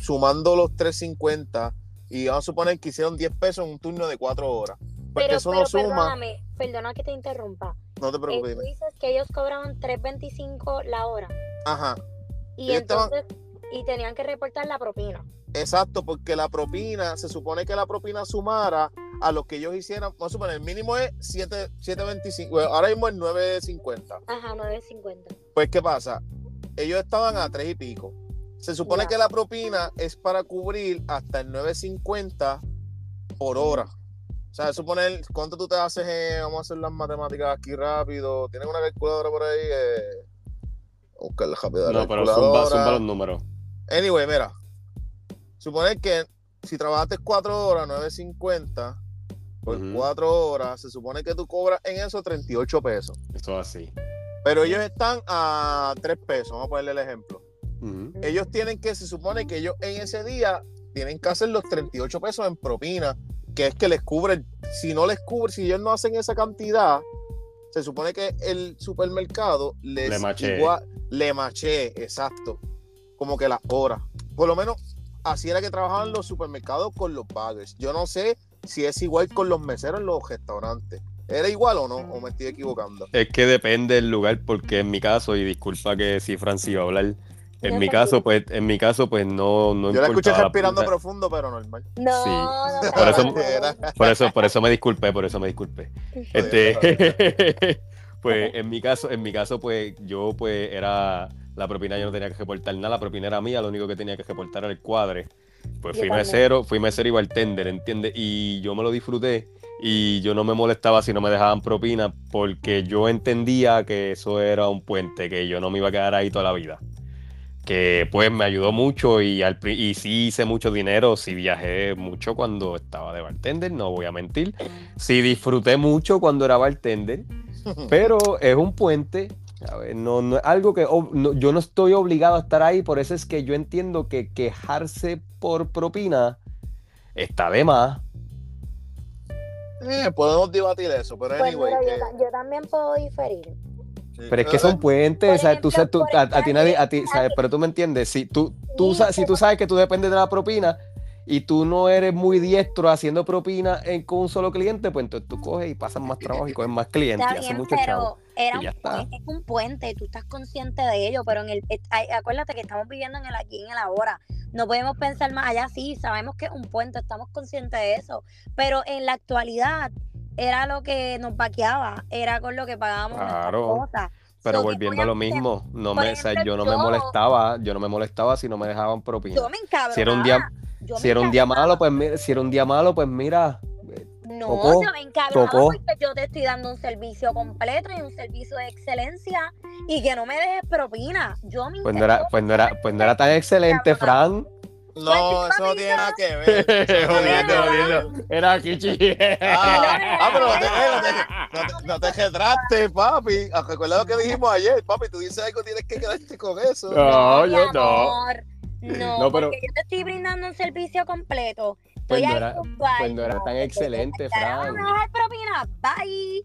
sumando los 3.50, y vamos a suponer que hicieron 10 pesos en un turno de 4 horas, pues que Pero, eso pero no suma, perdóname, perdona que te interrumpa. no te Eh, preocupes. tú dime. dices que ellos cobraban 3.25 la hora Ajá, y Ellos estaban- entonces y tenían que reportar la propina. exacto, porque la propina, se supone que la propina sumara a lo que ellos hicieran, vamos a suponer, el mínimo es 7, 7.25, bueno, ahora mismo es 9.50. Ajá, 9.50. Pues, ¿qué pasa? Ellos estaban a 3 y pico. Se supone Ya. que la propina es para cubrir hasta el 9.50 por hora. O sea, suponer, ¿cuánto tú te haces? eh, vamos a hacer las matemáticas aquí rápido. ¿Tienes una calculadora por ahí? Eh, buscarla rápido. la No, pero zumba, calculadora. zumba los números. Anyway, mira. Suponer que si trabajaste 4 horas, 9.50 por Ujú. 4 horas, se supone que tú cobras en eso 38 pesos. Eso es así. Pero ellos están a 3 pesos. Vamos a ponerle el ejemplo. Ellos tienen que, se supone que ellos en ese día tienen que hacer los 38 pesos en propina, que es que les cubre, si no les cubre, si ellos no hacen esa cantidad, se supone que el supermercado les Le maché. igual, le maché, exacto, como que las horas. Por lo menos así era que trabajaban los supermercados con los baggers. Yo no sé si es igual con los meseros en los restaurantes. ¿Era igual o no? ¿O me estoy equivocando? Es que depende del lugar, porque en mi caso, y disculpa que si Francis iba a hablar, en mi caso, pues, en mi caso, pues no, no Yo la escuché importaba respirando la- profundo, pero normal. No, Sí. no Por eso- Por eso, por eso me disculpé, por eso me disculpé. Este, pues en mi caso, en mi caso, pues yo pues era la propina, yo no tenía que reportar nada, la propina era mía, lo único que tenía que reportar era el cuadre. Pues fui mesero, fui mesero y bartender, ¿entiendes? Y yo me lo disfruté y yo no me molestaba si no me dejaban propina porque yo entendía que eso era un puente, que yo no me iba a quedar ahí toda la vida. Que pues me ayudó mucho y, al, y sí hice mucho dinero, sí viajé mucho cuando estaba de bartender, no voy a mentir. Sí disfruté mucho cuando era bartender, pero es un puente. a ver, no, no es algo que no- yo no estoy obligado a estar ahí, por eso es que yo entiendo que quejarse por propina está de más. Eh, podemos debatir eso, pero Pues anyway. mira, yo, ta- yo también puedo diferir. Sí. Pero es que son puentes, ¿sabes? Tú, sabes, a, ti nadie, a ti, ¿sabes? Pero tú me entiendes, si tú, tú, Sí, sa- si tú sabes que tú dependes de la propina y tú no eres muy diestro haciendo propina en- con un solo cliente, pues entonces tú coges y pasas más trabajo y coges más clientes Está bien, mucho chavo. pero era Y un, ya está. puen- es un puente, tú estás consciente de ello, pero en el ay, acuérdate que estamos viviendo en el aquí y en el ahora. No podemos pensar más allá, sí, sabemos que es un puente, estamos conscientes de eso, pero en la actualidad era lo que nos vaqueaba, era con lo que pagábamos Claro. cosas. Pero So volviendo a lo mismo, no me, o sea, ejemplo, yo no me molestaba, yo no me molestaba si no me dejaban propina. Yo me. Si era un día, si era un día malo, pues mira, si era un día malo, pues mira, No, Tocó, yo me encabronaba tocó. porque yo te estoy dando un servicio completo y un servicio de excelencia y que no me dejes propina. Yo me pues no era, pues no era, pues no era tan excelente, Fran. No, eso no tiene nada que ver. Jodiendo, jodiendo. Era Kichi. Ah, ah, pero no te, eh, no te, no te, no te retraste, papi. Ah, Recuerda lo que dijimos ayer, papi. Tú dices algo, tienes que quedarte con eso. No, yo no. No, No, pero- porque yo te estoy brindando un servicio completo. Estoy Pues no era- pues no era tan excelente, Fran. a dar propina, bye.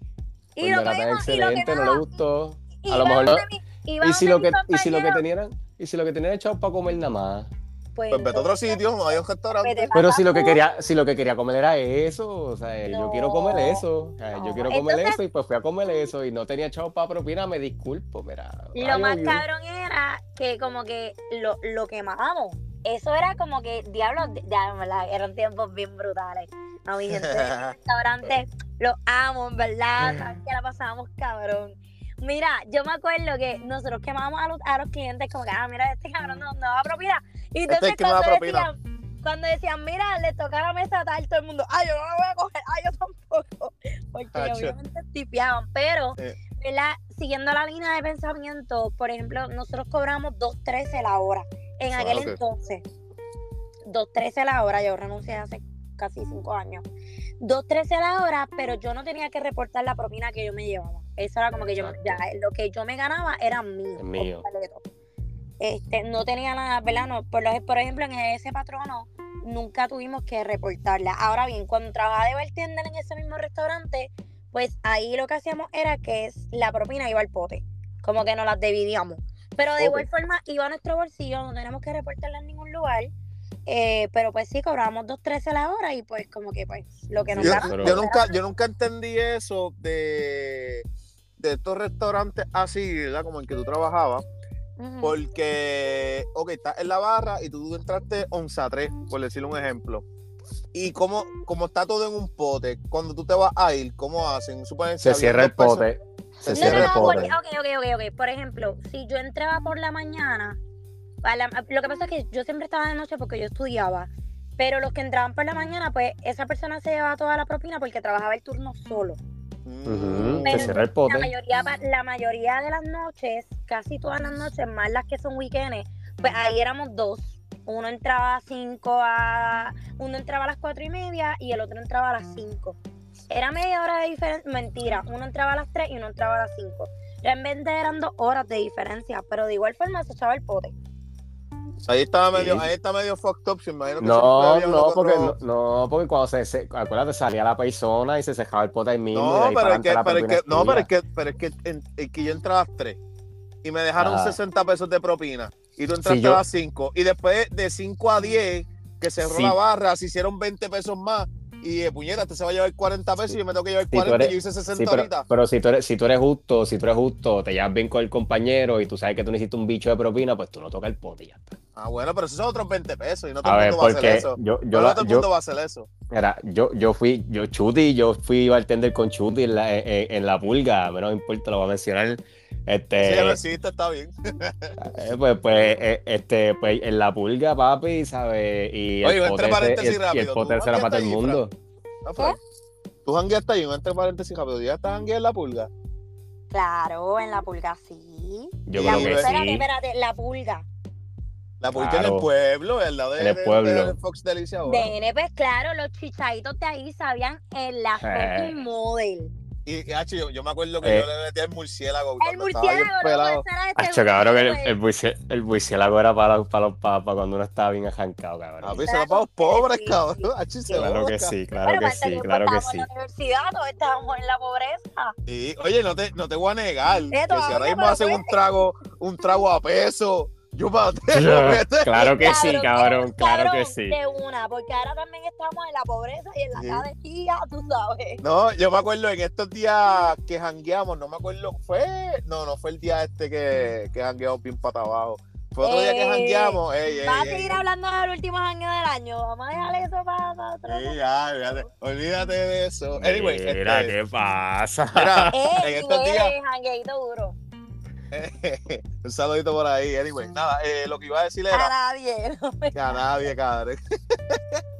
Pues no era tan y lo excelente, no le gustó. y A lo mejor no- Y si lo que, y si lo tenían, y si lo que tenían echado para comer nada más. Pues, Pues vete a otro sitio, no hay un restaurante. Pero si lo que quería, si lo que quería comer era eso, o sea, yo No, quiero comer eso, o sea, no. yo quiero comer Entonces- eso y pues fui a comer eso y no tenía chavo para propina, me disculpo, mira. Lo ay, más cabrón era que como que lo, lo quemábamos. Eso era como que, diablo, ya, en verdad, eran tiempos bien brutales. A mi gente del restaurante, los amo, en verdad, que la pasábamos cabrón. Mira, yo me acuerdo que nosotros quemábamos a los, a los clientes como que, ah, mira, este cabrón no, no da propina. Y Este es entonces cuando decían, cuando decían, mira, le toca la mesa tal, todo el mundo, ay, yo no la voy a coger, ay, yo tampoco. Porque obviamente tipeaban, pero Sí. ¿verdad? Siguiendo la línea de pensamiento, por ejemplo, nosotros cobramos 2.13 la hora. En Ah, aquel ok. entonces, 2.13 la hora, yo renuncié hace casi cinco años. 2.13 la hora, pero yo no tenía que reportar la propina que yo me llevaba. Eso era como que yo, ya, lo que yo me ganaba era mío. Mío. completo. Este, no tenía nada, ¿verdad? No, por, lo- por ejemplo, en ese patrono nunca tuvimos que reportarla. Ahora bien, cuando trabajaba de bartender en ese mismo restaurante, pues ahí lo que hacíamos era que es, la propina iba al pote, como que nos las dividíamos. Pero de igual forma iba a nuestro bolsillo, no tenemos que reportarla en ningún lugar. eh, pero pues sí, cobrábamos 2.13 la hora y pues como que pues lo que nos Yo, Pero- yo nunca, yo nunca entendí eso de, de estos restaurantes así, ¿verdad? Como en que tú trabajabas. Porque, ok, estás en la barra y tú entraste 11 a 3, por decirle un ejemplo. Y como, como está todo en un pote, cuando tú te vas a ir, ¿cómo hacen? Suponen Se si cierra el pote. Se No, cierra no, el pote. porque, ok, ok, ok, ok. Por ejemplo, si yo entraba por la mañana, a la- lo que pasa es que yo siempre estaba de noche porque yo estudiaba, pero los que entraban por la mañana, pues esa persona se llevaba toda la propina porque trabajaba el turno solo. Pero Se cierra el La pote. mayoría, pa- la mayoría de las noches, casi todas las noches, más las que son weekends, pues ahí éramos dos. Uno entraba a 5 a. Uno entraba a las cuatro y media y el otro entraba a las 5. Era media hora de diferencia. Mentira, uno entraba a las 3 y uno entraba a las 5. Realmente eran dos horas de diferencia, pero de igual forma se echaba el pote. Ahí estaba medio, Sí. ahí está medio fucked up, se imagino que No, no, que porque, no, no, porque cuando se, se acuérdate, salía la persona y se cejaba el pote ahí mismo. No, pero es que, pero que, no, pero es que, pero es que, en, en que yo entré a las 3 y me dejaron Ah. 60 pesos de propina y tú entraste Sí, yo- a las 5 y después de 5 a 10 que cerró Sí. la barra, se hicieron 20 pesos más y eh, puñeta, te se va a llevar 40 pesos Sí. y yo me tengo que llevar Sí, tú 40 y eres- yo hice 60 Sí, pero, ahorita. pero si, tú eres, si tú eres justo, si tú eres justo, te llevas bien con el compañero y tú sabes que tú necesitas un bicho de propina, pues tú no tocas el pote y ya está. Ah, bueno, pero esos son otros 20 pesos y no todo A el mundo va a hacer eso. yo, yo, no la- todo el yo- mundo va a hacer eso. Mira, yo, yo fui, yo Chuti, yo fui bartender con Chuti en la, en, en la pulga, a mí no me importa, lo voy a mencionar. Este, lo hiciste, está bien. eh, pues, pues, eh, este, pues en la pulga, papi, ¿sabes? Y Oye, el entre pote, ese- paréntesis y el- y el rápido, ¿tú será para todo el mundo. Ah, Fran. Tú jangueaste ahí, un entre paréntesis rápido. ¿Ya estás jangueando en la pulga? Claro, en la pulga sí. Yo La- creo que espérate, sí. espérate, la pulga. La pulga en Claro. el pueblo, al lado de, En el de- pueblo. de Fox Delicia ahora. De pues claro, los chichaditos de ahí sabían en la Eh. fucking model. Y, yo, yo me acuerdo que Eh. yo le metí el murciélago El murciélago, este Hacho, cabrón, el, el, buiciélago era para, los- para, los- para, para cuando uno estaba bien ajancado, cabrón. A mí se lo para los pobres, cabrón. Hacho, se Claro que sí, claro Pero que sí, claro que estábamos sí. en la universidad, todos estábamos en la pobreza. Y, oye, no te, no te voy a negar que si ahora mismo hacen un trago, un trago a peso, yo para Claro que sí, cabrón, claro que sí. De una, porque ahora también estamos en la pobreza y en la Sí. cadejía, tú sabes. No, yo me acuerdo en estos días que jangueamos, no me acuerdo, fue, no, no fue el día este que, que jangueamos bien para abajo. Fue otro día que Eh, jangueamos, ey, ey, ¿Vas a seguir ey. hablando del último año del año? Vamos a dejar eso para, para otro Sí, ya, olvídate, olvídate de eso. Anyway, Mira, este, ¿qué pasa? mira, Eh, en estos días, jangueito duro. un saludito por ahí. Anyway, nada, eh, lo que iba a decir A era nadie. no me- a nadie, cabrón.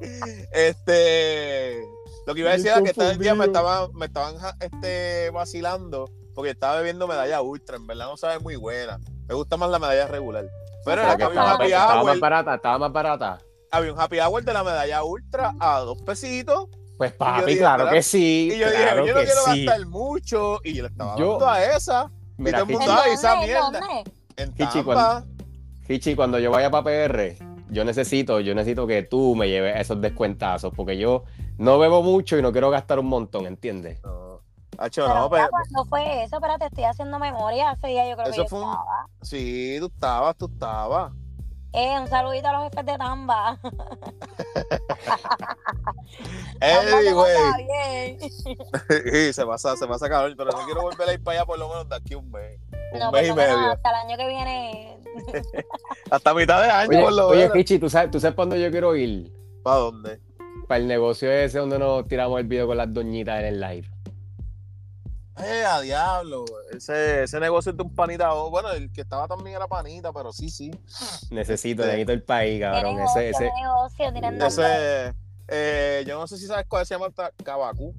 este, lo que iba a decir era que estos días me estaban, me estaban este, vacilando porque estaba bebiendo medalla ultra. En verdad no sabe muy buena. Me gusta más la medalla regular. Pero era que había un estaba, happy estaba más hour, barata, estaba más barata. había un happy hour de la medalla ultra a dos pesitos. Pues papi, dije, claro que sí. Y yo claro dije, yo no quiero sí. gastar mucho. Y yo le estaba Yo- dando a esa. Mira, Hichi, sabe. esa ¿En mierda. dónde? En Hichi, Tampa. Hichi, cuando yo vaya para PR, yo necesito, yo necesito que tú me lleves esos descuentazos, porque yo no bebo mucho y no quiero gastar un montón, ¿entiendes? No, Hacho, Pero no, pero, ¿cuándo fue eso? Espérate, estoy haciendo memoria. Ese día yo creo Eso que yo fue un- estaba. sí, tú estabas, tú estabas. Eh, un saludito a los jefes de Tamba. Anyway. Sí, se pasa, se pasa cabrón, pero no quiero volver a ir para allá por lo menos de aquí un mes. Un No, mes y medio. hasta el año que viene. Hasta mitad de año, Oye, por lo oye menos. Hichi, ¿tú sabes, ¿tú sabes para dónde yo quiero ir? ¿Para dónde? Para el negocio ese donde nos tiramos el video con las doñitas en el live. Eh, a diablo. Ese, ese negocio es de un panita. o- Bueno, el que estaba también era panita, pero sí, sí. Necesito, Este- necesito el país, cabrón. negocio, Ese, ese, negocio. Ese, eh, yo no sé si sabes cuál se llama ta- Cabacú.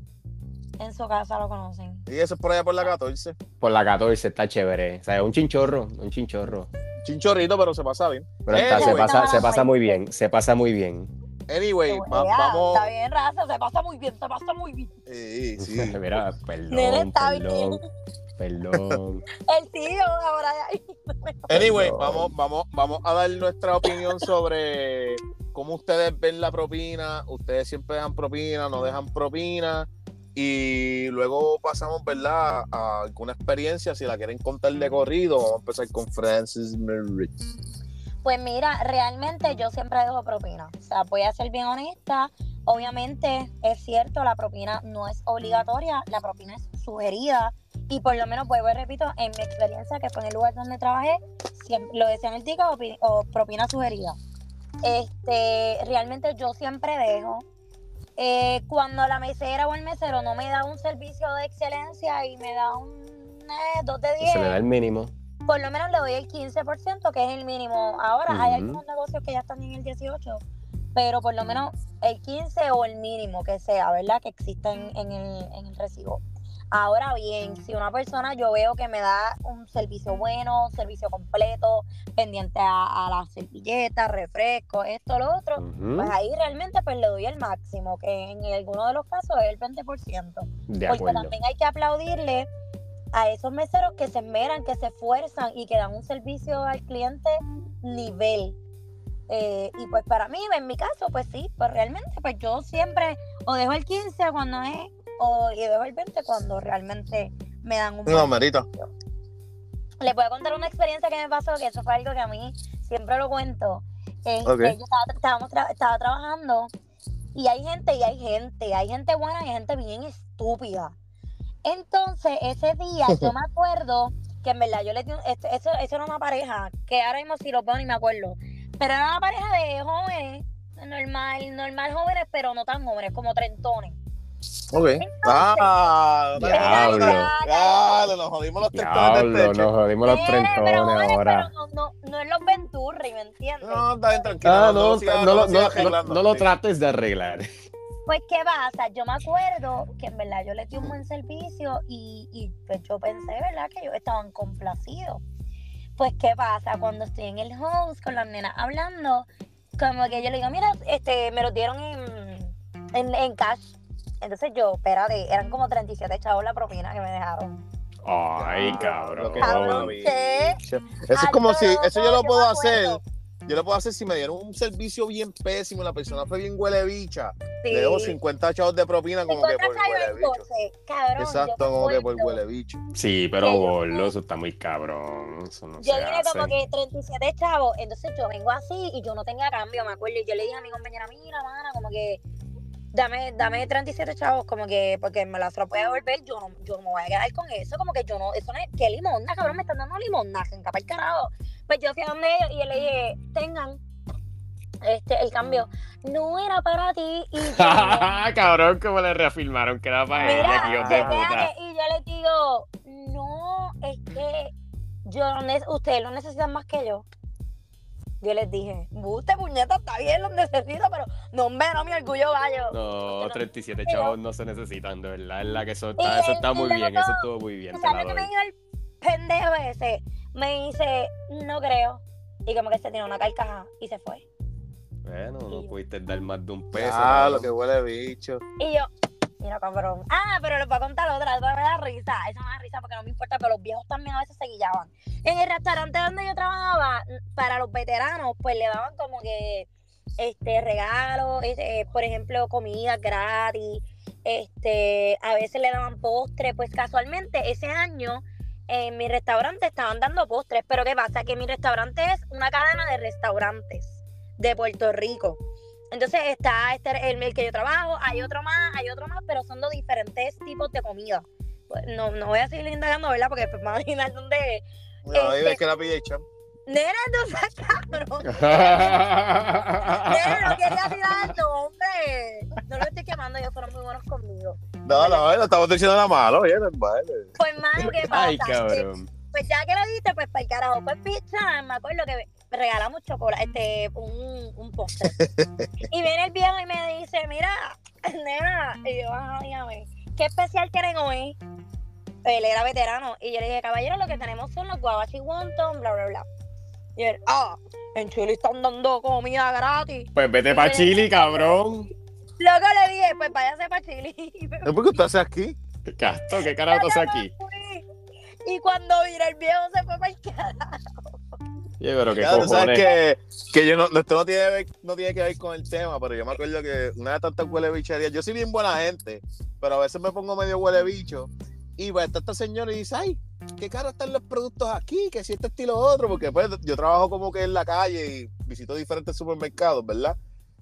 En su casa lo conocen. Y eso es por allá por la 14. por la 14 está chévere. O sea, es un chinchorro, un chinchorro. Chinchorrito, pero se pasa bien. Pero Eh, está- se, güey. pasa, se pasa muy bien, se pasa muy bien. Anyway, va- vamos. Está bien, raza, se pasa muy bien, se pasa muy bien. Sí, sí. Mira, perdón, Nene, está perdón, perdón. El tío ahora de ahí. Anyway, Perdón. vamos, vamos, vamos a dar nuestra opinión sobre cómo ustedes ven la propina. Ustedes siempre dejan propina, no dejan propina. Y luego pasamos, ¿verdad? A alguna experiencia. Si la quieren contar de corrido, vamos a empezar con Francis Murray. Pues mira, realmente yo siempre dejo propina. O sea, voy a ser bien honesta. Obviamente es cierto, la propina no es obligatoria, la propina es sugerida. Y por lo menos, vuelvo y repito, en mi experiencia, que fue en el lugar donde trabajé, siempre, lo decían el ticket o, pi- o propina sugerida. Este, realmente yo siempre dejo. Eh, cuando la mesera o el mesero no me da un servicio de excelencia y me da un eh, 2 de 10, Se le da el mínimo. Por lo menos le doy el 15%, que es el mínimo. Ahora hay algunos negocios que ya están en el 18%, pero por lo menos el 15% o el mínimo que sea, ¿verdad? Que exista en, en el, en el recibo. Ahora bien, si una persona yo veo que me da un servicio bueno, un servicio completo, pendiente a, a las servilletas, refresco, esto, lo otro, pues ahí realmente pues le doy el máximo, que en algunos de los casos es el 20%. De Porque acuerdo. también hay que aplaudirle a esos meseros que se esmeran, que se esfuerzan y que dan un servicio al cliente nivel. Eh, y pues para mí, en mi caso, pues sí, pues realmente, pues yo siempre o dejo el 15 cuando es, o y dejo el 20 cuando realmente me dan un... No, Marita. Les voy a contar una experiencia que me pasó, que eso fue algo que a mí siempre lo cuento. Ok. Yo estaba, estábamos tra- estaba trabajando y hay gente y hay gente, hay gente buena y hay gente bien estúpida. Entonces, ese día yo me acuerdo que en verdad yo le di un- esto- eso, eso era una pareja, que ahora mismo si lo veo ni me acuerdo, pero era una pareja de jóvenes, normal, normal jóvenes, pero no tan jóvenes, como trentones. Ok. Ah, Diablo. Diablo, nos jodimos los tentones del techo. nos jodimos los trentones jóvenes, ahora. pero no, no, no es los Venturri, ¿me entiendes? No, está bien tranquilo. Ah, no, no, no, lo trates de arreglar. Pues, ¿qué pasa? Yo me acuerdo que en verdad yo les di un buen servicio y, y pues yo pensé, ¿verdad? Que ellos estaban complacidos. Pues, ¿qué pasa? Cuando estoy en el host con las nenas hablando, como que yo le digo, mira, este, me lo dieron en, en, en cash. Entonces yo, espérate, eran como 37 chavos la propina que me dejaron. Ay, cabrón. Cabrón, ¿qué? Eso es como si, eso yo lo puedo hacer. Yo lo puedo hacer si me dieron un servicio bien pésimo, la persona fue bien huele bicha. Sí. Le debo 50 chavos de propina como que 50 por huele bicho. 12, cabrón. Exacto, como que por huele bicho. Sí, pero gordo, eso está muy cabrón. Eso no Yo vine como que 37 chavos, entonces yo vengo así y yo no tenía cambio, me acuerdo. Y yo le dije a mi compañera, mira, mana, como que dame, dame 37 chavos, como que, porque me las puede devolver, yo no, yo no me voy a quedar con eso, como que yo no, eso no es, ¿qué limonda, cabrón? Me están dando limonda, en capa el carajo. Pues yo fui a donde ellos y yo le dije, tengan este, el cambio. No era para ti. Y yo, cabrón, como le reafirmaron que era para ella, Mira, hijos de puta. y yo les digo, no, es que yo no ustedes lo necesitan más que yo. Yo les dije, usted puñeta, está bien, lo necesito, pero no, hombre, no, mi orgullo gallo. No, Porque 37 pero- chavos no se necesitan, de verdad. Es la que eso está, eso está muy y bien, eso estuvo muy bien. ¿Tú te la sabes que me dijo el pendejo ese? Me dice, no creo. Y como que se tiró una carcaja y se fue. Bueno, Y no yo- pudiste dar más de un peso. Ah, lo que huele bicho. Y yo, mira, cabrón. Ah, pero les voy a contar otra, otra me da risa. Eso me da risa porque no me importa, pero los viejos también a veces se guillaban. En el restaurante donde yo trabajaba, para los veteranos, pues le daban como que este regalos, este, por ejemplo, comida gratis, este, a veces le daban postres, pues casualmente ese año en mi restaurante estaban dando postres, pero ¿qué pasa? Que mi restaurante es una cadena de restaurantes de Puerto Rico. Entonces está este, el, el que yo trabajo, hay otro más, hay otro más, pero son de diferentes tipos de comida. Pues, no, no voy a seguir indagando, ¿verdad? Porque pues, me van a imaginar dónde. No, ahí Este- ves que la pilla champ. Nena, no seas cabrón. Nena, no quería tirar el nombre. No lo estoy quemando, ellos fueron muy buenos conmigo. No, no, no estamos diciendo nada malo, oye, no vale. Pues, mano, ¿qué pasa? Ay, cabrón. Pues ya que lo diste, pues para el carajo. Pues pizza, me acuerdo que regalamos chocolate, este, un, un postre. y viene el viejo y me dice, mira, nena, y yo, ajá, dígame, ¿qué especial quieren hoy? Él era veterano. Y yo le dije, caballero, lo que tenemos son los guabachi wonton, bla, bla, bla. Y él, ah, en Chile están dando comida gratis. Pues vete para Chile, cabrón. Luego le dije, pues váyase para Chile. ¿Por qué usted hace aquí? Gasto, ¿qué carajo estás aquí? Y cuando vino el viejo se fue para el carajo. Pero qué Ya, tú sabes cojones. que, que yo no, esto no tiene, ver- no tiene que ver con el tema, pero yo me acuerdo que una de tantas huele bicherías, yo soy bien buena gente, pero a veces me pongo medio huele bicho, y va está esta señora y dice, ay, qué caro están los productos aquí, que si este estilo otro, porque pues yo trabajo como que en la calle y visito diferentes supermercados, ¿verdad?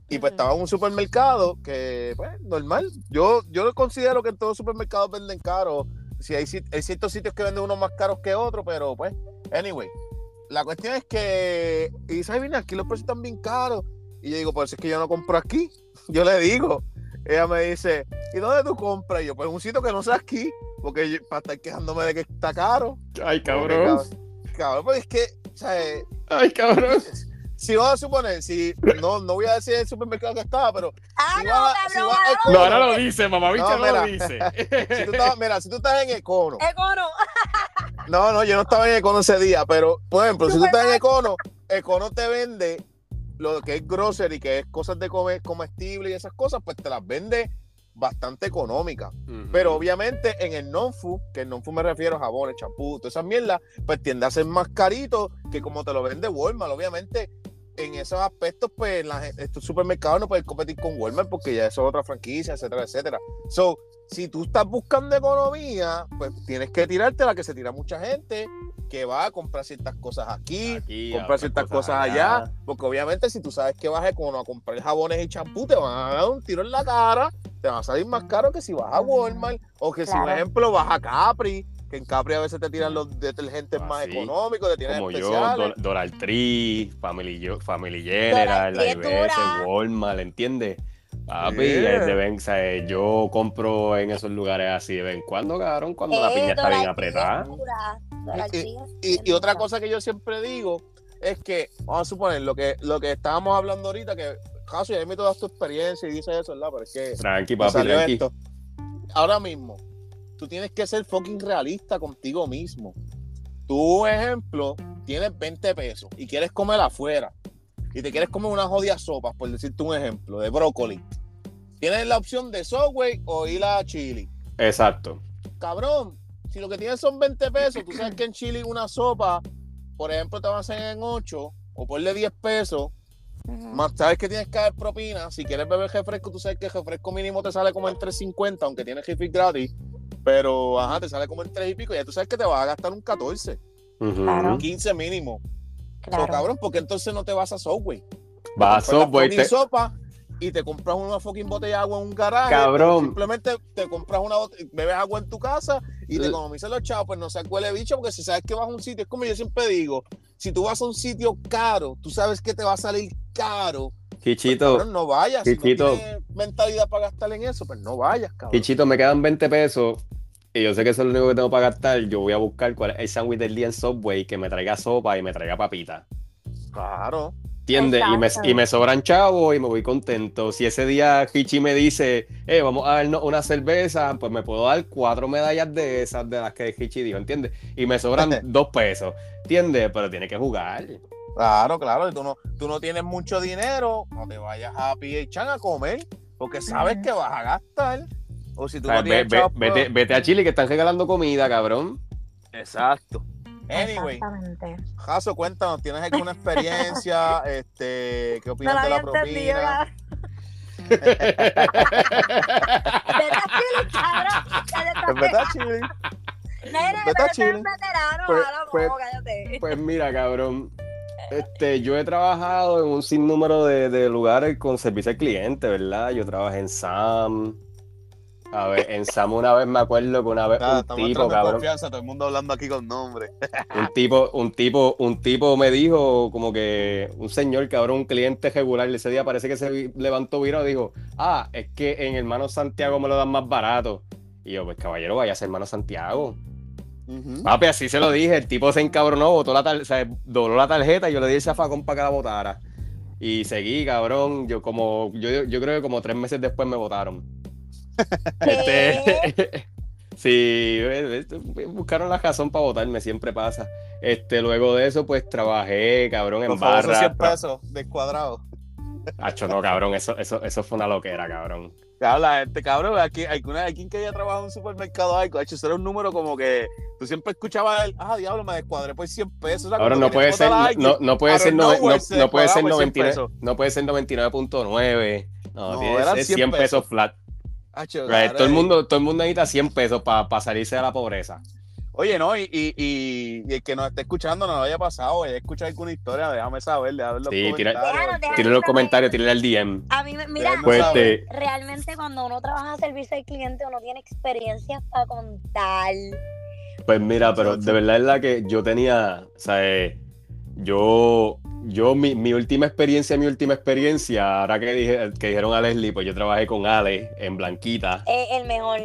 Y pues estaba en un supermercado que, pues, normal. Yo, yo considero que en todos los supermercados venden caro. Si hay, hay ciertos sitios que venden unos más caros que otros, pero pues, anyway. La cuestión es que, y dice, ay, mira, aquí los precios están bien caros. Y yo digo, por eso es que yo no compro aquí. Yo le digo. Ella me dice, ¿y dónde tú compras? Y yo, pues un sitio que no sea aquí, porque yo- para estar quejándome de que está caro. Ay, cabrón. Cabrón, cabrón, pues es que, o sea, Ay, cabrón. Si vamos a suponer, si, no, no voy a decir el supermercado que estaba, pero Ah, Si no, va- si cabrón, el- No, ahora lo dice, mamá bicha No, no, lo mira. dice. si tú estabas, mira, si tú estás en Econo, Econo. no, no, yo no estaba en Econo ese día, pero, por ejemplo, si tú estás en Econo, Econo te vende lo que es grocery, que es cosas de comer, comestible y esas cosas, pues te las vende bastante económicas. Ujú. Pero obviamente en el non-food, que el non-food me refiero a jabones, champú, todas esas mierdas, pues tiende a ser más carito que como te lo vende Walmart. Obviamente en esos aspectos, pues la estos supermercados no pueden competir con Walmart porque ya eso es otra franquicia, etcétera, etcétera. So, si tú estás buscando economía, pues tienes que tirarte la que se tira mucha gente, que va a comprar ciertas cosas aquí, Aquí, comprar ciertas cosas allá. porque obviamente si tú sabes que vas a a comprar jabones y champú, te van a dar un tiro en la cara, te va a salir más caro que si vas a Walmart, o que si, por ejemplo, vas a Capri, que en Capri a veces te tiran los detergentes más Así, económicos, te tiran Como yo, especiales. Dollar Tree, Family, Yo- Family General, IBS. Walmart, ¿entiendes? Papi, Yeah. de o sea, yo compro en esos lugares así de vez en cuando, cabrón, cuando la Eh, piña está bien apretada. Y- otra cosa que yo siempre digo es que, vamos a suponer, lo que, lo que estábamos hablando ahorita, que Caso, ya me toda tu experiencia y dices eso, ¿verdad? Pero es que Tranqui, papi, tranqui. esto. Ahora mismo, tú tienes que ser fucking realista contigo mismo. Tú, ejemplo, tienes 20 pesos y quieres comer afuera y te quieres comer unas jodidas sopas, por decirte un ejemplo, de brócoli. Tienes la opción de Subway o ir a Chili. Exacto. Cabrón, si lo que tienes son 20 pesos, tú sabes que en Chile una sopa, por ejemplo, te van a hacer en 8 o ponle 10 pesos, más sabes que tienes que dar propina. Si quieres beber refresco, tú sabes que el refresco mínimo te sale como en 3.50, aunque tienes refit gratis. Pero, ajá, te sale como en 3 y pico. Ya tú sabes que te vas a gastar un 14, Ujú. Claro. 15 mínimo. Claro. So, cabrón, porque entonces no te vas a Subway. Va a Subway, te- sopa y te compras una fucking botella de agua en un garaje. Cabrón. Simplemente te compras una bebes agua en tu casa y te L- economizas los chavos, pues no seas huele bicho, porque si sabes que vas a un sitio, es como yo siempre digo, si tú vas a un sitio caro, tú sabes que te va a salir caro, Chichito, cabrón, no vayas. Si Chiquito. no tienes mentalidad para gastar en eso, pues no vayas, cabrón. Chichito, me quedan 20 pesos y yo sé que eso es lo único que tengo para gastar. Yo voy a buscar cuál es el sándwich del día en Subway que me traiga sopa y me traiga papita. Claro. ¿Entiendes? Y me, y me sobran chavos y me voy contento. Si ese día Hichi me dice, eh, vamos a darnos una cerveza, pues me puedo dar cuatro medallas de esas de las que Hichi dijo, ¿entiendes? Y me sobran dos pesos, ¿entiendes? Pero tiene que jugar. Claro, claro. Y tú no, tú no tienes mucho dinero, no te vayas a Chan a comer, porque sabes que vas a gastar. O si O tú sea, no ve- tienes ve- chavos, vete, pues- vete a Chile que están regalando comida, cabrón. Exacto. Anyway, Exactamente. Jaso, cuéntanos, ¿tienes alguna experiencia? este, ¿Qué No opinas lo de la había entendido. propina? Vete a Chile, cabrón. Cállate. ¿Es verdad, Chile. Pues- pues-. Pues mira, cabrón. Este, yo he trabajado en un sinnúmero de, de lugares con servicio al cliente, ¿verdad? Yo trabajé en Sam. A ver, en Sam una vez me acuerdo que una vez Nada, un tipo, cabrón, confianza, todo el mundo hablando aquí con nombre. un tipo, un tipo, un tipo me dijo como que un señor, cabrón, un cliente regular, ese día parece que se levantó virado y dijo, ah, es que en Hermano Santiago me lo dan más barato. Y yo, pues caballero, vaya a ser Hermano Santiago. Papi, así se lo dije. El tipo se encabronó, botó la o sea, dobló la tarjeta y yo le di el zafacón para que la botara. Y seguí, cabrón. Yo como, yo, yo creo que como tres meses después me votaron. Este, sí, eh, buscaron la razón para votarme, siempre pasa. Este, luego de eso, pues trabajé, cabrón, en famosos barra. 100 pesos descuadrados. Acho, no, cabrón, eso, eso, eso fue una loquera, cabrón. Claro, la gente, cabrón, aquí, hay una, hay quien que haya trabajado en un supermercado algo, hecho, eso era un número como que tú siempre escuchabas el, ah, diablo, me descuadré por 100 pesos. o sea, Ahora cuando no puede ser, no, alguien, no puede ser, no, se no puede ser descuadraba por 100 99, pesos. no puede ser 99.9. No, No, tiene que eran ser 100 100 pesos pesos. flat. Hacho, Right, claro, todo el mundo, todo el mundo necesita 100 pesos para salirse de la pobreza. Oye, no, y, y, y, y el que nos esté escuchando no lo haya pasado, haya escuchado alguna historia, déjame saber, déjame los Sí, tira- comentarios. Tírale los comentarios, tírale al DM. A mí, me- mira, Pues realmente cuando uno trabaja en servicio al cliente, uno tiene experiencias para contar. pues mira, pero de verdad es la que yo tenía, o sea, eh, yo, yo mi, mi última experiencia, mi última experiencia, ahora que, dije, que dijeron a Leslie, pues yo trabajé con Ale en Blanquita. Es el mejor.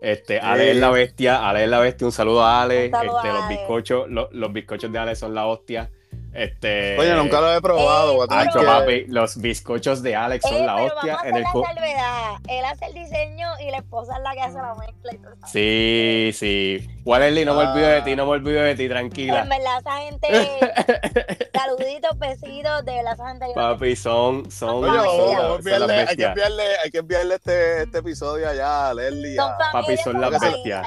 Este, Ale es la bestia, Ale es la bestia, un saludo a Ale, saludo este, a los Ale. bizcochos, los, los bizcochos de Ale son la hostia. Este, Oye, nunca lo he probado. Eh, voy a tener Hacho, que- papi, los bizcochos de Alex son Eh, la hostia en el la. Él hace el diseño y la esposa es la que hace la mezcla y todo. Sí, sí. Wallerly, no me olvido de ti, no me olvido de ti, En tranquila. verdad, esa gente, saluditos, besitos, de verdad, esa gente. Papi, son, son, Oye, Son vamos, son, enviarle, hay que enviarle, hay que enviarle este, este episodio allá a Leslie Son a- Papi, son las bestias.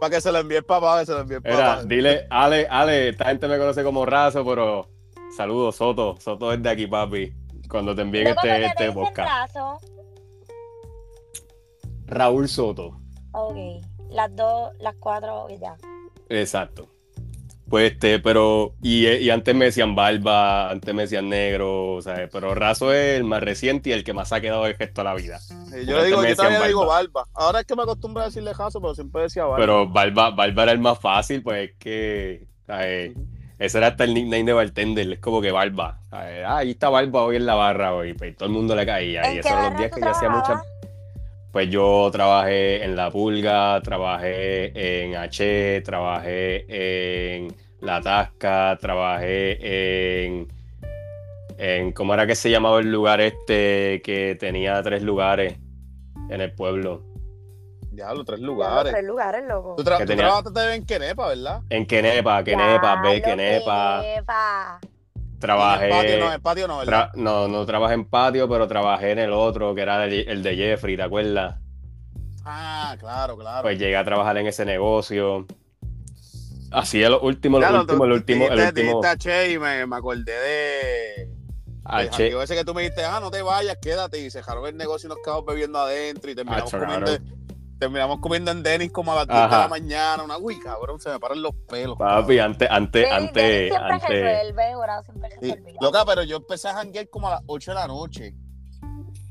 Para que se lo envíe el papá, que se lo envíe el papá. dile, Ale, Ale, esta gente me conoce como raso, pero Saludos, Soto. Soto es de aquí, papi. Cuando te envíen Loco, ¿por este, este podcast. raso? Raúl Soto. Ok, las dos, las cuatro, ya. Exacto. Pues este, pero. Y, y antes me decían barba, antes me decían negro, ¿sabes? Pero Razo es el más reciente y el que más ha quedado el gesto de la vida. Yo le digo, yo todavía decían digo barba. barba. Ahora es que me acostumbro a decirle jaso, pero siempre decía barba. Pero barba, barba era el más fácil, pues es que. ¿sabes? Ese era hasta el nickname de bartender, es como que barba. ¿sabes? Ah, ahí está barba hoy en la barra hoy, pues todo el mundo le caía. ¿En Y esos eran los días que yo hacía muchas. trabajabas? Pues yo trabajé en La Pulga, trabajé en H, trabajé en La Tasca, trabajé en, en. ¿Cómo era que se llamaba el lugar este que tenía tres lugares en el pueblo? Ya, los tres lugares. tres lugares, loco. Tú, tra Que tú tenía- trabajaste en Kenepa, ¿verdad? En Kenepa, Kenepa, ve, Kenepa. Kenepa. Trabajé. En el patio no, en el patio no, ¿verdad? tra- no, no trabajé en patio, pero trabajé en el otro, que era el, el de Jeffrey, ¿te acuerdas? Ah, claro, claro. Pues llegué a trabajar en ese negocio. Así es lo último, lo último, el último, el dijiste- último. dijiste a Che y me, me acordé de. Ah, del che, ese que tú me dijiste, ah, no te vayas, quédate. Y se dejaron el negocio y nos quedamos bebiendo adentro y terminamos Acho, comiendo. Terminamos comiendo en Denis como a las 10 de la mañana. Una uy, cabrón, se me paran los pelos. papi, antes, antes, antes, Denis siempre antes. resuelve, siempre Sí. resuelve. Loca, pero yo empecé a janguear como a las 8 de la noche.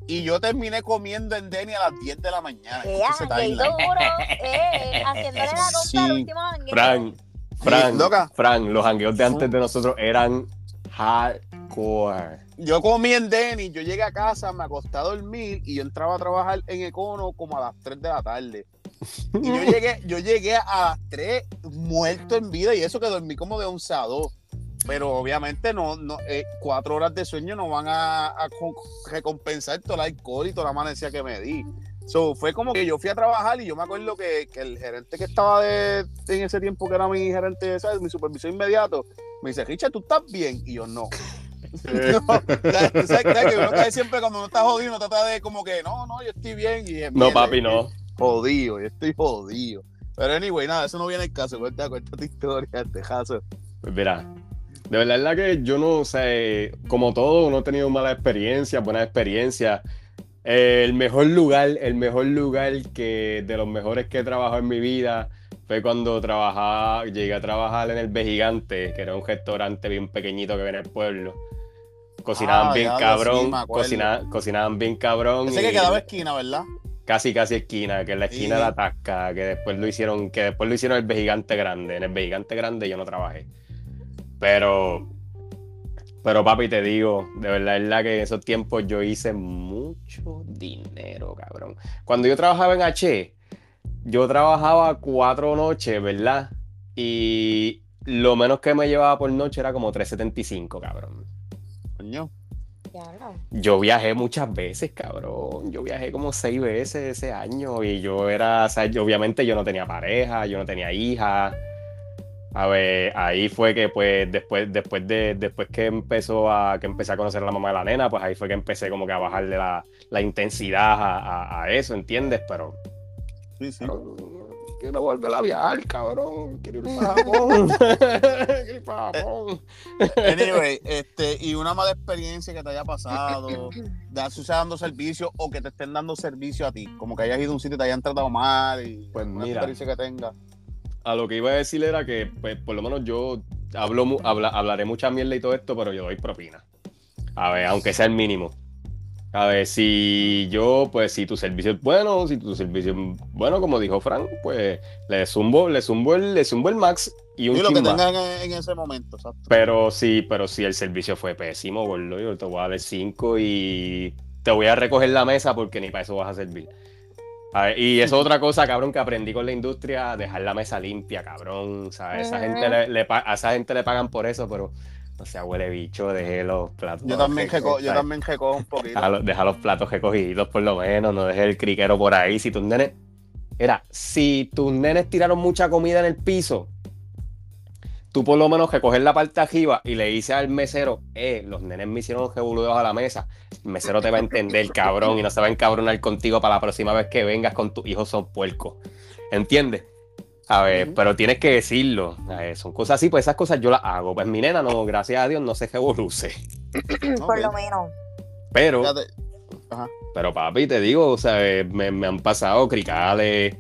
Y yo terminé comiendo en Denny a las 10 de la mañana. Eh, timeline. duro, eh, haciéndole la compra Sí. al último jangueo. Fran, Fran, los jangueos de antes de nosotros eran hardcore. Yo comí en Denny, yo llegué a casa, me acosté a dormir y yo entraba a trabajar en Econo como a las 3 de la tarde. Y yo llegué, yo llegué a las 3 muerto en vida y eso que dormí como de 11 a 2. Pero obviamente no, no eh, cuatro horas de sueño no van a, a co- recompensar todo el alcohol y toda la amanecida que me di. So, fue como que yo fui a trabajar y yo me acuerdo que, que el gerente que estaba de, en ese tiempo, que era mi gerente, ¿sabes? mi supervisor inmediato, me dice, Richard, ¿tú estás bien? Y yo, no. No, ya, tú sabes, sabes que uno cae siempre cuando uno está jodido, uno trata de como que, no, no, yo estoy bien. Y dije, No, "Mierda, papi, no. Jodido, yo estoy jodido. Pero anyway, nada, eso no viene al caso. Cuenta, cuenta tu historia, tejazo. Pues mira, de verdad es la que yo no sé, como todo, no he tenido malas experiencias, buenas experiencias. Eh, el mejor lugar, el mejor lugar que de los mejores que he trabajado en mi vida fue cuando trabajaba, llegué a trabajar en el B Gigante, que era un restaurante bien pequeñito que viene en el pueblo. Cocinaban Ah, bien diablo, sí, cabrón, me acuerdo. cocina- cocinaban bien cabrón. Ese que quedaba esquina, ¿verdad? casi casi esquina, que es la esquina Sí. de la Tasca, que después lo hicieron, que después lo hicieron el Gigante Grande. En el Gigante Grande yo no trabajé. Pero, pero papi, te digo, de verdad es la que en esos tiempos yo hice mucho dinero, cabrón. Cuando yo trabajaba en H, yo trabajaba cuatro noches, ¿verdad? Y lo menos que me llevaba por noche era como 375, cabrón. Coño. Yo viajé muchas veces, cabrón. Yo viajé como seis veces ese año y yo era, o sea, yo- obviamente yo no tenía pareja, yo no tenía hija. A ver, ahí fue que pues después, después de, después que empezó a, que empecé a conocer a la mamá de la nena, pues ahí fue que empecé como que a bajarle la, la intensidad a, a- a eso, ¿entiendes? Pero, Sí, sí. pero, quiero volver a viajar, cabrón. Quiero ir para Japón. quiero ir para Japón. Anyway, este, y una mala experiencia que te haya pasado, de sea dando servicio o que te estén dando servicio a ti, como que hayas ido a un sitio y te hayan tratado mal y Pues una mira. experiencia que tengas. A lo que iba a decir era que, pues, por lo menos yo hablo, habla- hablaré mucha mierda y todo esto, pero yo doy propina. A ver, aunque sea el mínimo. A ver, si yo, pues, si tu servicio es bueno, si tu servicio es bueno, como dijo Frank, pues, le zumbo, le zumbo el, le zumbo el max y un Y lo que tengas en, en ese momento, exacto. Pero sí, pero si el servicio fue pésimo, gordo, yo te voy a dar 5 y te voy a recoger la mesa porque ni para eso vas a servir. A ver, y eso es otra cosa, cabrón, que aprendí con la industria, dejar la mesa limpia, cabrón. ¿sabes? Esa gente le, le a esa gente le pagan por eso, pero no sea huele bicho, deje los platos. Yo también, recogidos, reco- yo también recojo un poquito. Deja, los- deja los platos recogidos por lo menos, no dejes el criquero por ahí. Si tus nenes, era, si tus nenes tiraron mucha comida en el piso, tú por lo menos recoger la parte arriba y le dices al mesero, eh, los nenes me hicieron revoludos a la mesa. El mesero te va a entender, cabrón, y no se va a encabronar contigo para la próxima vez que vengas con tus hijos son puercos. ¿Entiendes? A ver, pero tienes que decirlo. Ver, son cosas así, pues esas cosas yo las hago. Pues mi nena no, gracias a Dios, no se revoluce. Por lo menos. Pero, Fíjate, pero papi, te digo, o sea, eh, me, me han pasado cricales,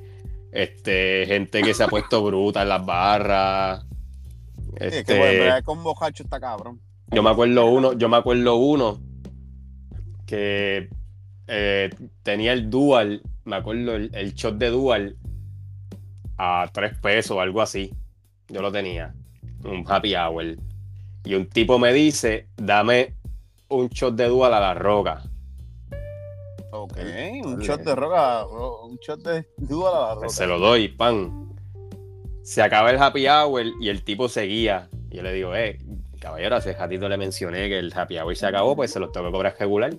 este, gente que se ha puesto bruta en las barras. sí, es Este, que bueno, con bojacho está cabrón. yo me acuerdo uno, yo me acuerdo uno que eh, tenía el dual, me acuerdo el, el shot de dual a tres pesos o algo así. Yo lo tenía, un happy hour. Y un tipo me dice, dame un shot de dual a la roca. Ok, un shot de roca, bro, un shot de duda a la roca. Se lo doy, pan. Se acaba el happy hour y el tipo seguía. Y yo le digo, eh, caballero, hace ratito le mencioné que el happy hour se acabó, pues se los tengo que cobrar regular.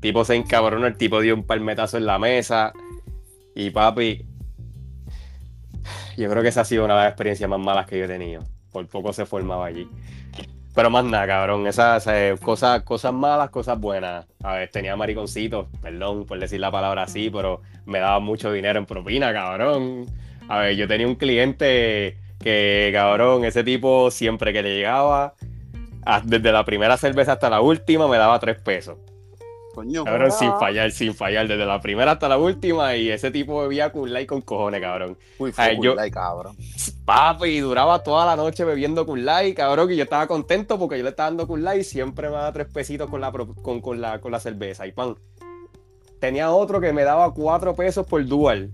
Tipo se encabronó, el tipo dio un palmetazo en la mesa. Y papi, yo creo que esa ha sido una de las experiencias más malas que yo he tenido. Por poco se formaba allí. Pero más nada, cabrón. Esas eh, cosas, cosas malas, cosas buenas. A ver, tenía mariconcitos, perdón por decir la palabra así, pero me daba mucho dinero en propina, cabrón. A ver, yo tenía un cliente que, cabrón, ese tipo siempre que le llegaba, desde la primera cerveza hasta la última, me daba tres pesos. Coño. Cabrón, sin fallar, sin fallar, desde la primera hasta la última, y ese tipo bebía con like con cojones, cabrón. Uy, Ay, fue yo- cabrón. Papi, duraba toda la noche bebiendo con like, cabrón, y yo estaba contento porque yo le estaba dando con like y siempre me daba tres pesitos con la, con, con la, con la cerveza y pan. Tenía otro que me daba cuatro pesos por dual.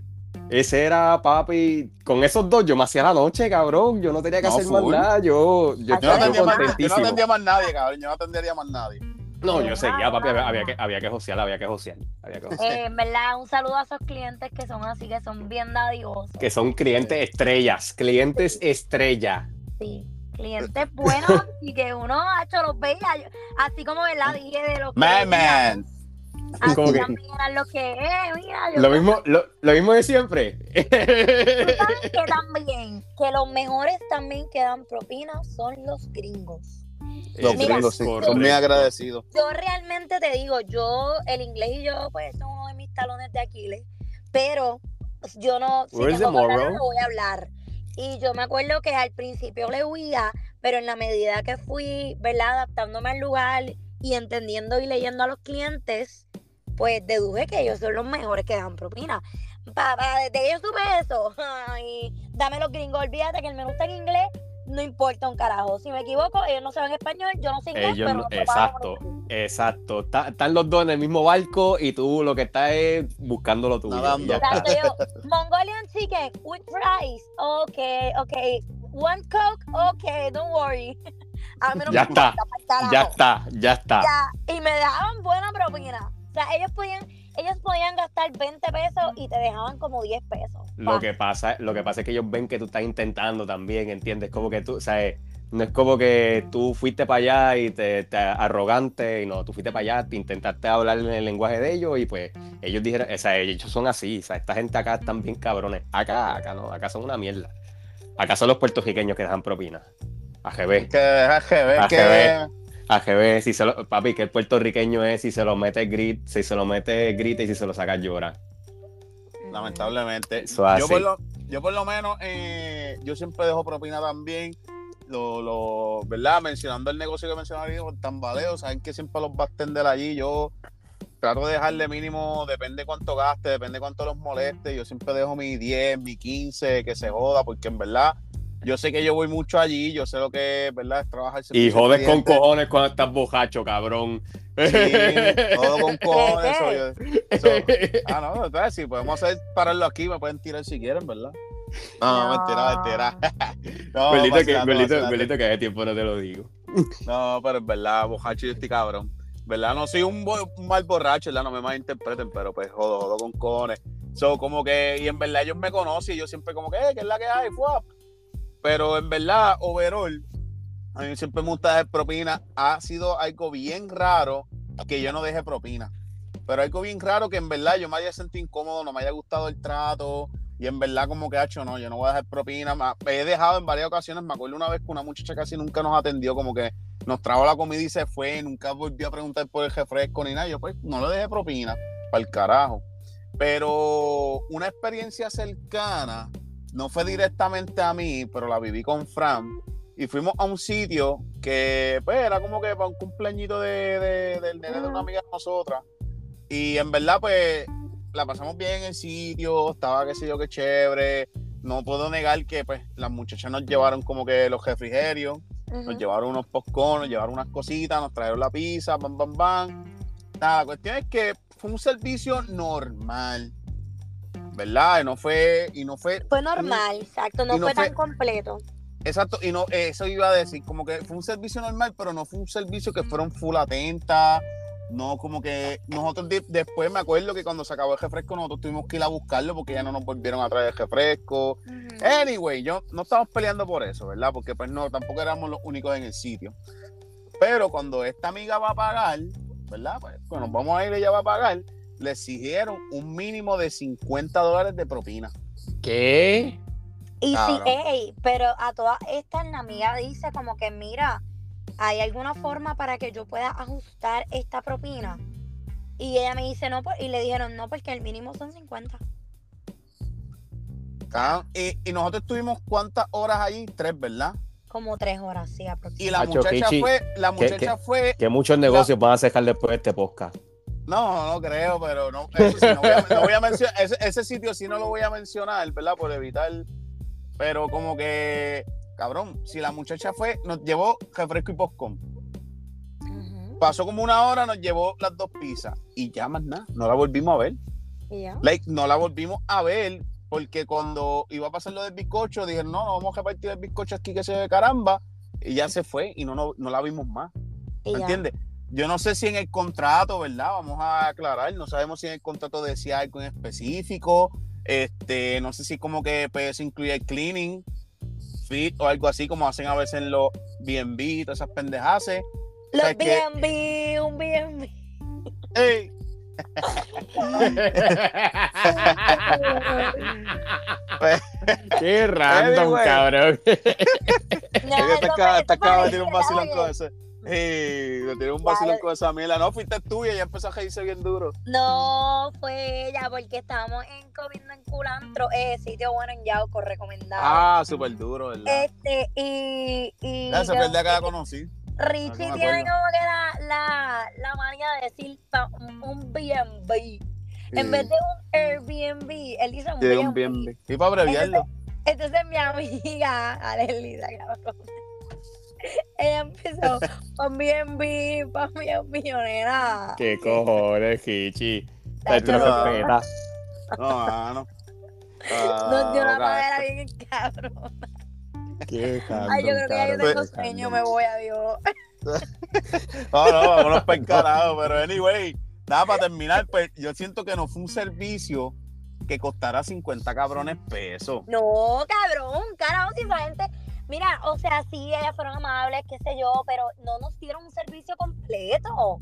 Ese era, papi, con esos dos yo me hacía la noche, cabrón. Yo no tenía que No, hacer más nada. Yo, yo, Yo Yo no, yo más, yo no atendía más nadie, cabrón. Yo no atendería más nadie. No, yo seguía, papi. Había, había que, había que josear, había que josear. Había que josear. Eh, en verdad, un saludo a esos clientes que son así, que son bien dadivosos. Que son clientes estrellas, clientes estrella. Sí. Clientes buenos y que uno ha hecho los ve, y yo- así como verdad dije de los Man, man. así Como que- también que eh, mira, yo Lo mismo, lo, lo mismo de siempre. Tú sabes que también, que los mejores también que dan propinas son los gringos. Los gringos sí, son muy agradecidos. Yo realmente te digo, yo, el inglés y yo, pues, son uno de mis talones de Aquiles, pero yo no, si tengo que hablar, no voy a hablar. Y yo me acuerdo que al principio le huía, pero en la medida que fui, ¿verdad? Adaptándome al lugar y entendiendo y leyendo a los clientes, pues deduje que ellos son los mejores que dan propina. Papá, desde que yo supe eso, ay, dame los gringos, olvídate que el menú está en inglés, no importa un carajo. Si me equivoco, ellos no saben español, yo no sé inglés, Ellos pero no- exacto. Exacto. Está- están los dos en el mismo barco y tú lo que estás es buscando lo tuyo. Nadando. y ya está. Exacto, yo, Mongolian chicken with fries. Okay, okay. One coke, okay, don't worry. A mí no Ya me está, importa. Ya está, ya está. Ya, Y me dejaban buena propina. O sea, ellos podían, ellos podían gastar 20 pesos y te dejaban como 10 pesos. Lo que pasa, lo que pasa es que ellos ven que tú estás intentando también, ¿entiendes? Como que tú, o sea, no es como que tú fuiste para allá y te, te arrogante, y no, tú fuiste para allá, te intentaste hablar en el lenguaje de ellos y pues ellos dijeron, o sea, ellos son así, o sea, esta gente acá están bien cabrones. Acá, acá no, acá son una mierda. Acá son los puertorriqueños que dejan propina. AGB. Que AGB, que AGB. Si se lo, papi, que el puertorriqueño es, si se lo mete grit, si se lo mete grita y si se lo saca llora. lamentablemente. Eso así. Yo por, lo, yo por lo menos, eh, yo siempre dejo propina también. Lo, lo, ¿verdad? Mencionando el negocio que mencionaba ahorita, por tambaleo, saben que siempre los va a extender allí. Yo trato de dejarle mínimo, depende cuánto gaste, depende cuánto los moleste. Yo siempre dejo mi 10, mi 15, que se joda, porque en verdad, yo sé que yo voy mucho allí, yo sé lo que es, ¿verdad? Es trabajar. Y jodes con cojones cuando estás bojacho, cabrón. Sí, todo con cojones. eso, yo- eso- Ah, no, entonces si podemos hacer pararlo aquí, me pueden tirar si quieren, ¿verdad? No, No. mentira, mentira. No, Gordito, que, vacilando. gordito, que hace tiempo no te lo digo. No, pero es verdad, bojacho, yo estoy cabrón. ¿Verdad? No soy un, bo- un mal borracho, ¿verdad? No me malinterpreten, pero pues jodo, jodo con cojones. So, como que, y en verdad ellos me conocen y yo siempre como que, eh, ¿qué es la que hay? Fuap. Pero en verdad, overall, a mí siempre me gusta dejar propina. Ha sido algo bien raro que yo no deje propina. Pero algo bien raro que en verdad yo me haya sentido incómodo, no me haya gustado el trato. Y en verdad, como que ha hecho, no, yo no voy a dejar propina. He dejado en varias ocasiones, me acuerdo una vez que una muchacha casi nunca nos atendió, como que nos trajo la comida y se fue, nunca volvió a preguntar por el refresco ni nada. Yo pues no le dejé propina, para el carajo. Pero una experiencia cercana, no fue directamente a mí, pero la viví con Fran. Y fuimos a un sitio que pues, era como que para un cumpleañito de, de- del nene de una amiga de nosotras. Y en verdad, pues, la pasamos bien en el sitio, estaba qué sé yo, qué chévere. No puedo negar que pues las muchachas nos llevaron como que los refrigerios, nos llevaron unos popcorn, nos llevaron unas cositas, nos trajeron la pizza, bam, bam, bam. Nada, la cuestión es que fue un servicio normal, ¿verdad? Y no fue, y no fue, Fue normal, exacto, no fue tan fue- completo. exacto, y no, eso iba a decir, como que fue un servicio normal, pero no fue un servicio que fueron full atenta, no como que nosotros de- después me acuerdo que cuando se acabó el refresco nosotros tuvimos que ir a buscarlo porque ya no nos volvieron a traer el refresco. Ujú. Anyway, yo no estamos peleando por eso, ¿verdad? Porque pues no, tampoco éramos los únicos en el sitio. Pero cuando esta amiga va a pagar, ¿verdad? Pues cuando nos vamos a ir, ella va a pagar, le exigieron un mínimo de 50 dólares de propina. ¿Qué? Y sí, Cabrón. ey, pero a todas estas la amiga dice como que mira, ¿hay alguna forma para que yo pueda ajustar esta propina? Y ella me dice no, pues, y le dijeron no, porque el mínimo son 50. ¿tá? Y, y nosotros estuvimos cuántas horas allí? Tres, ¿verdad? Como tres horas, sí, Y aproximadamente. la Hacho, muchacha Kichi, fue, la ¿qué- muchacha fue, Que muchos negocios van a cejar después de este podcast. No, no creo, pero no, eso sí, no voy a, no voy a mencionar, ese, ese sitio sí no lo voy a mencionar, ¿verdad? Por evitar, pero como que, cabrón, si la muchacha fue, nos llevó refresco y postcom. Pasó como una hora, nos llevó las dos pizzas y ya más nada, no la volvimos a ver. y ya. Like, no la volvimos a ver porque cuando iba a pasar lo del bizcocho, dijeron, no, no vamos a repartir el bizcocho aquí que se ve caramba. Y ya se fue y no, no, no la vimos más. ¿Me entiendes? Yo no sé si en el contrato, ¿verdad? Vamos a aclarar, no sabemos si en el contrato decía algo en específico. Este, no sé si como que pues, incluye el cleaning, fit o algo así como hacen a veces en los BNB y todas esas pendejas. Los ¿sabes qué? B&B, un B&B. ¡Ey! Qué random, cabrón. No, que eso te fue- acaba, eso te de tirar un vacilón con. Sí, un esa mierda. No, fuiste tú y ella empezó a reírse bien duro. No, fue ella, porque estábamos en comiendo en culantro, eh, sitio bueno en Yauco, recomendado. Ah, súper duro, ¿verdad? Este, y, y Ya se yo- que la conocí. Richie Ah, no tiene como que la, la, la manía de decir un, un B&B. En Sí. vez de un Airbnb, él dice un Tiene un B&B. bien. Y para abreviarlo. Entonces mi amiga, Alelisa, cabrón, ella empezó con B&B, pa' B&B, nena. Qué cojones, Kichi. Ay, Tú no no. respetas. No, mano. Nos dio una Ah, madera bien cabrón. Qué Ay, yo creo que ya yo cabrón, tengo sueño, cabrón. me voy, adiós. No, no, vámonos para el carajo. Pero anyway, nada, para terminar, pues yo siento que no fue un servicio que costara 50 cabrones pesos. No, cabrón, carajo, si esa gente. Mira, o sea, sí, ellas fueron amables, qué sé yo, pero no nos dieron un servicio completo.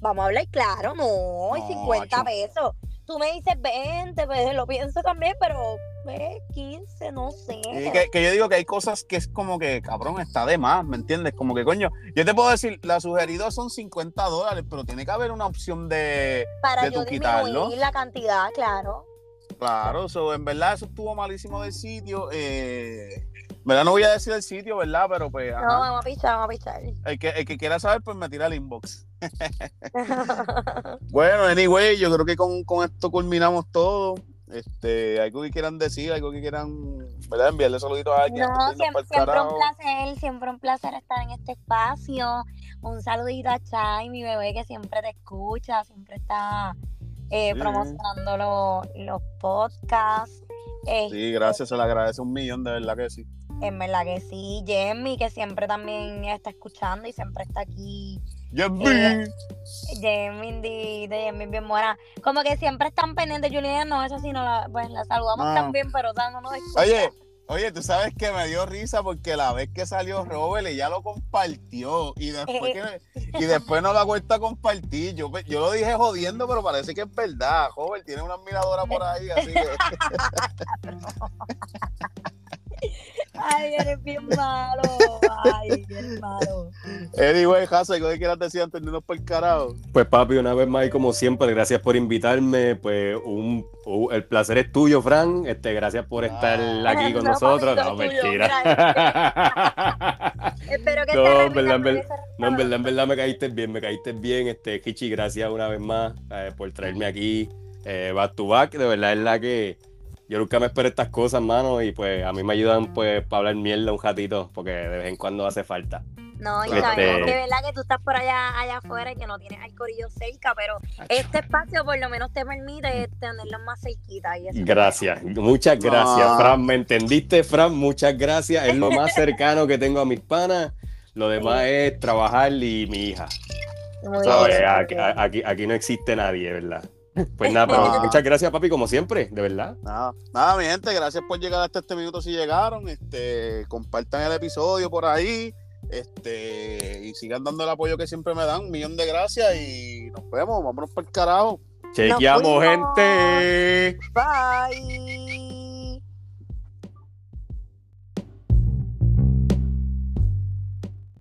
Vamos a hablar claro, no, y No, 50 macho. pesos. Tú me dices 20, pues lo pienso también, pero ve, 15, no sé. Que, que yo digo que hay cosas que es como que, cabrón, está de más, ¿me entiendes? Como que, coño, yo te puedo decir, la sugerida son 50 dólares, pero tiene que haber una opción de, Para de yo tú quitarlo. la cantidad, claro. claro, so, en verdad eso estuvo malísimo del sitio. Eh, no voy a decir el sitio, ¿verdad? Pero pues, No, ajá. vamos a pichar, vamos a pichar. el, que, el que quiera saber, pues me tira el inbox. Bueno, anyway, yo creo que con, con esto culminamos todo. Este, algo que quieran decir, algo que quieran, ¿verdad? Enviarle saluditos a alguien. No, siempre, siempre un placer, siempre un placer estar en este espacio. Un saludito a Chai, mi bebé que siempre te escucha, siempre está eh, Sí. promocionando lo- los podcasts. Eh, Sí, gracias, se le agradece un millón, de verdad que sí. En verdad que sí. Jamie, que siempre también está escuchando y siempre está aquí. Yo Eh, de Jamie bien buena. Como que siempre están pendientes. Juliana, no, eso sí, no la, pues la saludamos No. también, pero o sea, no nos escucha. Oye, oye, tú sabes que me dio risa porque la vez que salió Robert, ella lo compartió y después, que- y después no la vuelta a compartir. Yo, yo lo dije jodiendo, pero parece que es verdad. Robert tiene una admiradora por ahí, así que. Ay, eres bien malo. Ay, eres hermano. Anyway, Hazel, ¿qué quieras decir antes de irnos por el carajo? Pues papi, una vez más y como siempre, gracias por invitarme. Pues un, el placer es tuyo, Fran. Este, gracias por estar Ah. aquí con No, nosotros. papito, No, mentira. Espero que No, en verdad, en verdad. No, en verdad, en verdad me caíste bien, me caíste bien. Este, Kichi, gracias una vez más eh, por traerme aquí. Eh, back to back, de verdad es la que yo nunca me espero estas cosas, mano, y pues a mí me ayudan pues para hablar mierda un ratito, porque de vez en cuando hace falta. No, y Este- sabemos que verdad que tú estás por allá, allá afuera y que no tienes al corillo cerca, pero este espacio por lo menos te permite tenerlos más cerquita. Y eso es Gracias, muchas gracias, Ah. Fran. ¿Me entendiste, Fran? Muchas gracias. Es lo más cercano que tengo a mis panas. Lo demás es trabajar y mi hija. bueno. Muy ¿Sabes? bien, muy Aquí, bien. aquí, aquí no existe nadie, ¿verdad? Pues nada, pero Ah. muchas gracias, papi, como siempre, de verdad. Nada, nada, mi gente, gracias por llegar hasta este minuto si llegaron. Este, compartan el episodio por ahí. Este, y sigan dando el apoyo que siempre me dan. Un millón de gracias y nos vemos. Vámonos para el carajo. Chequeamos, gente. Bye.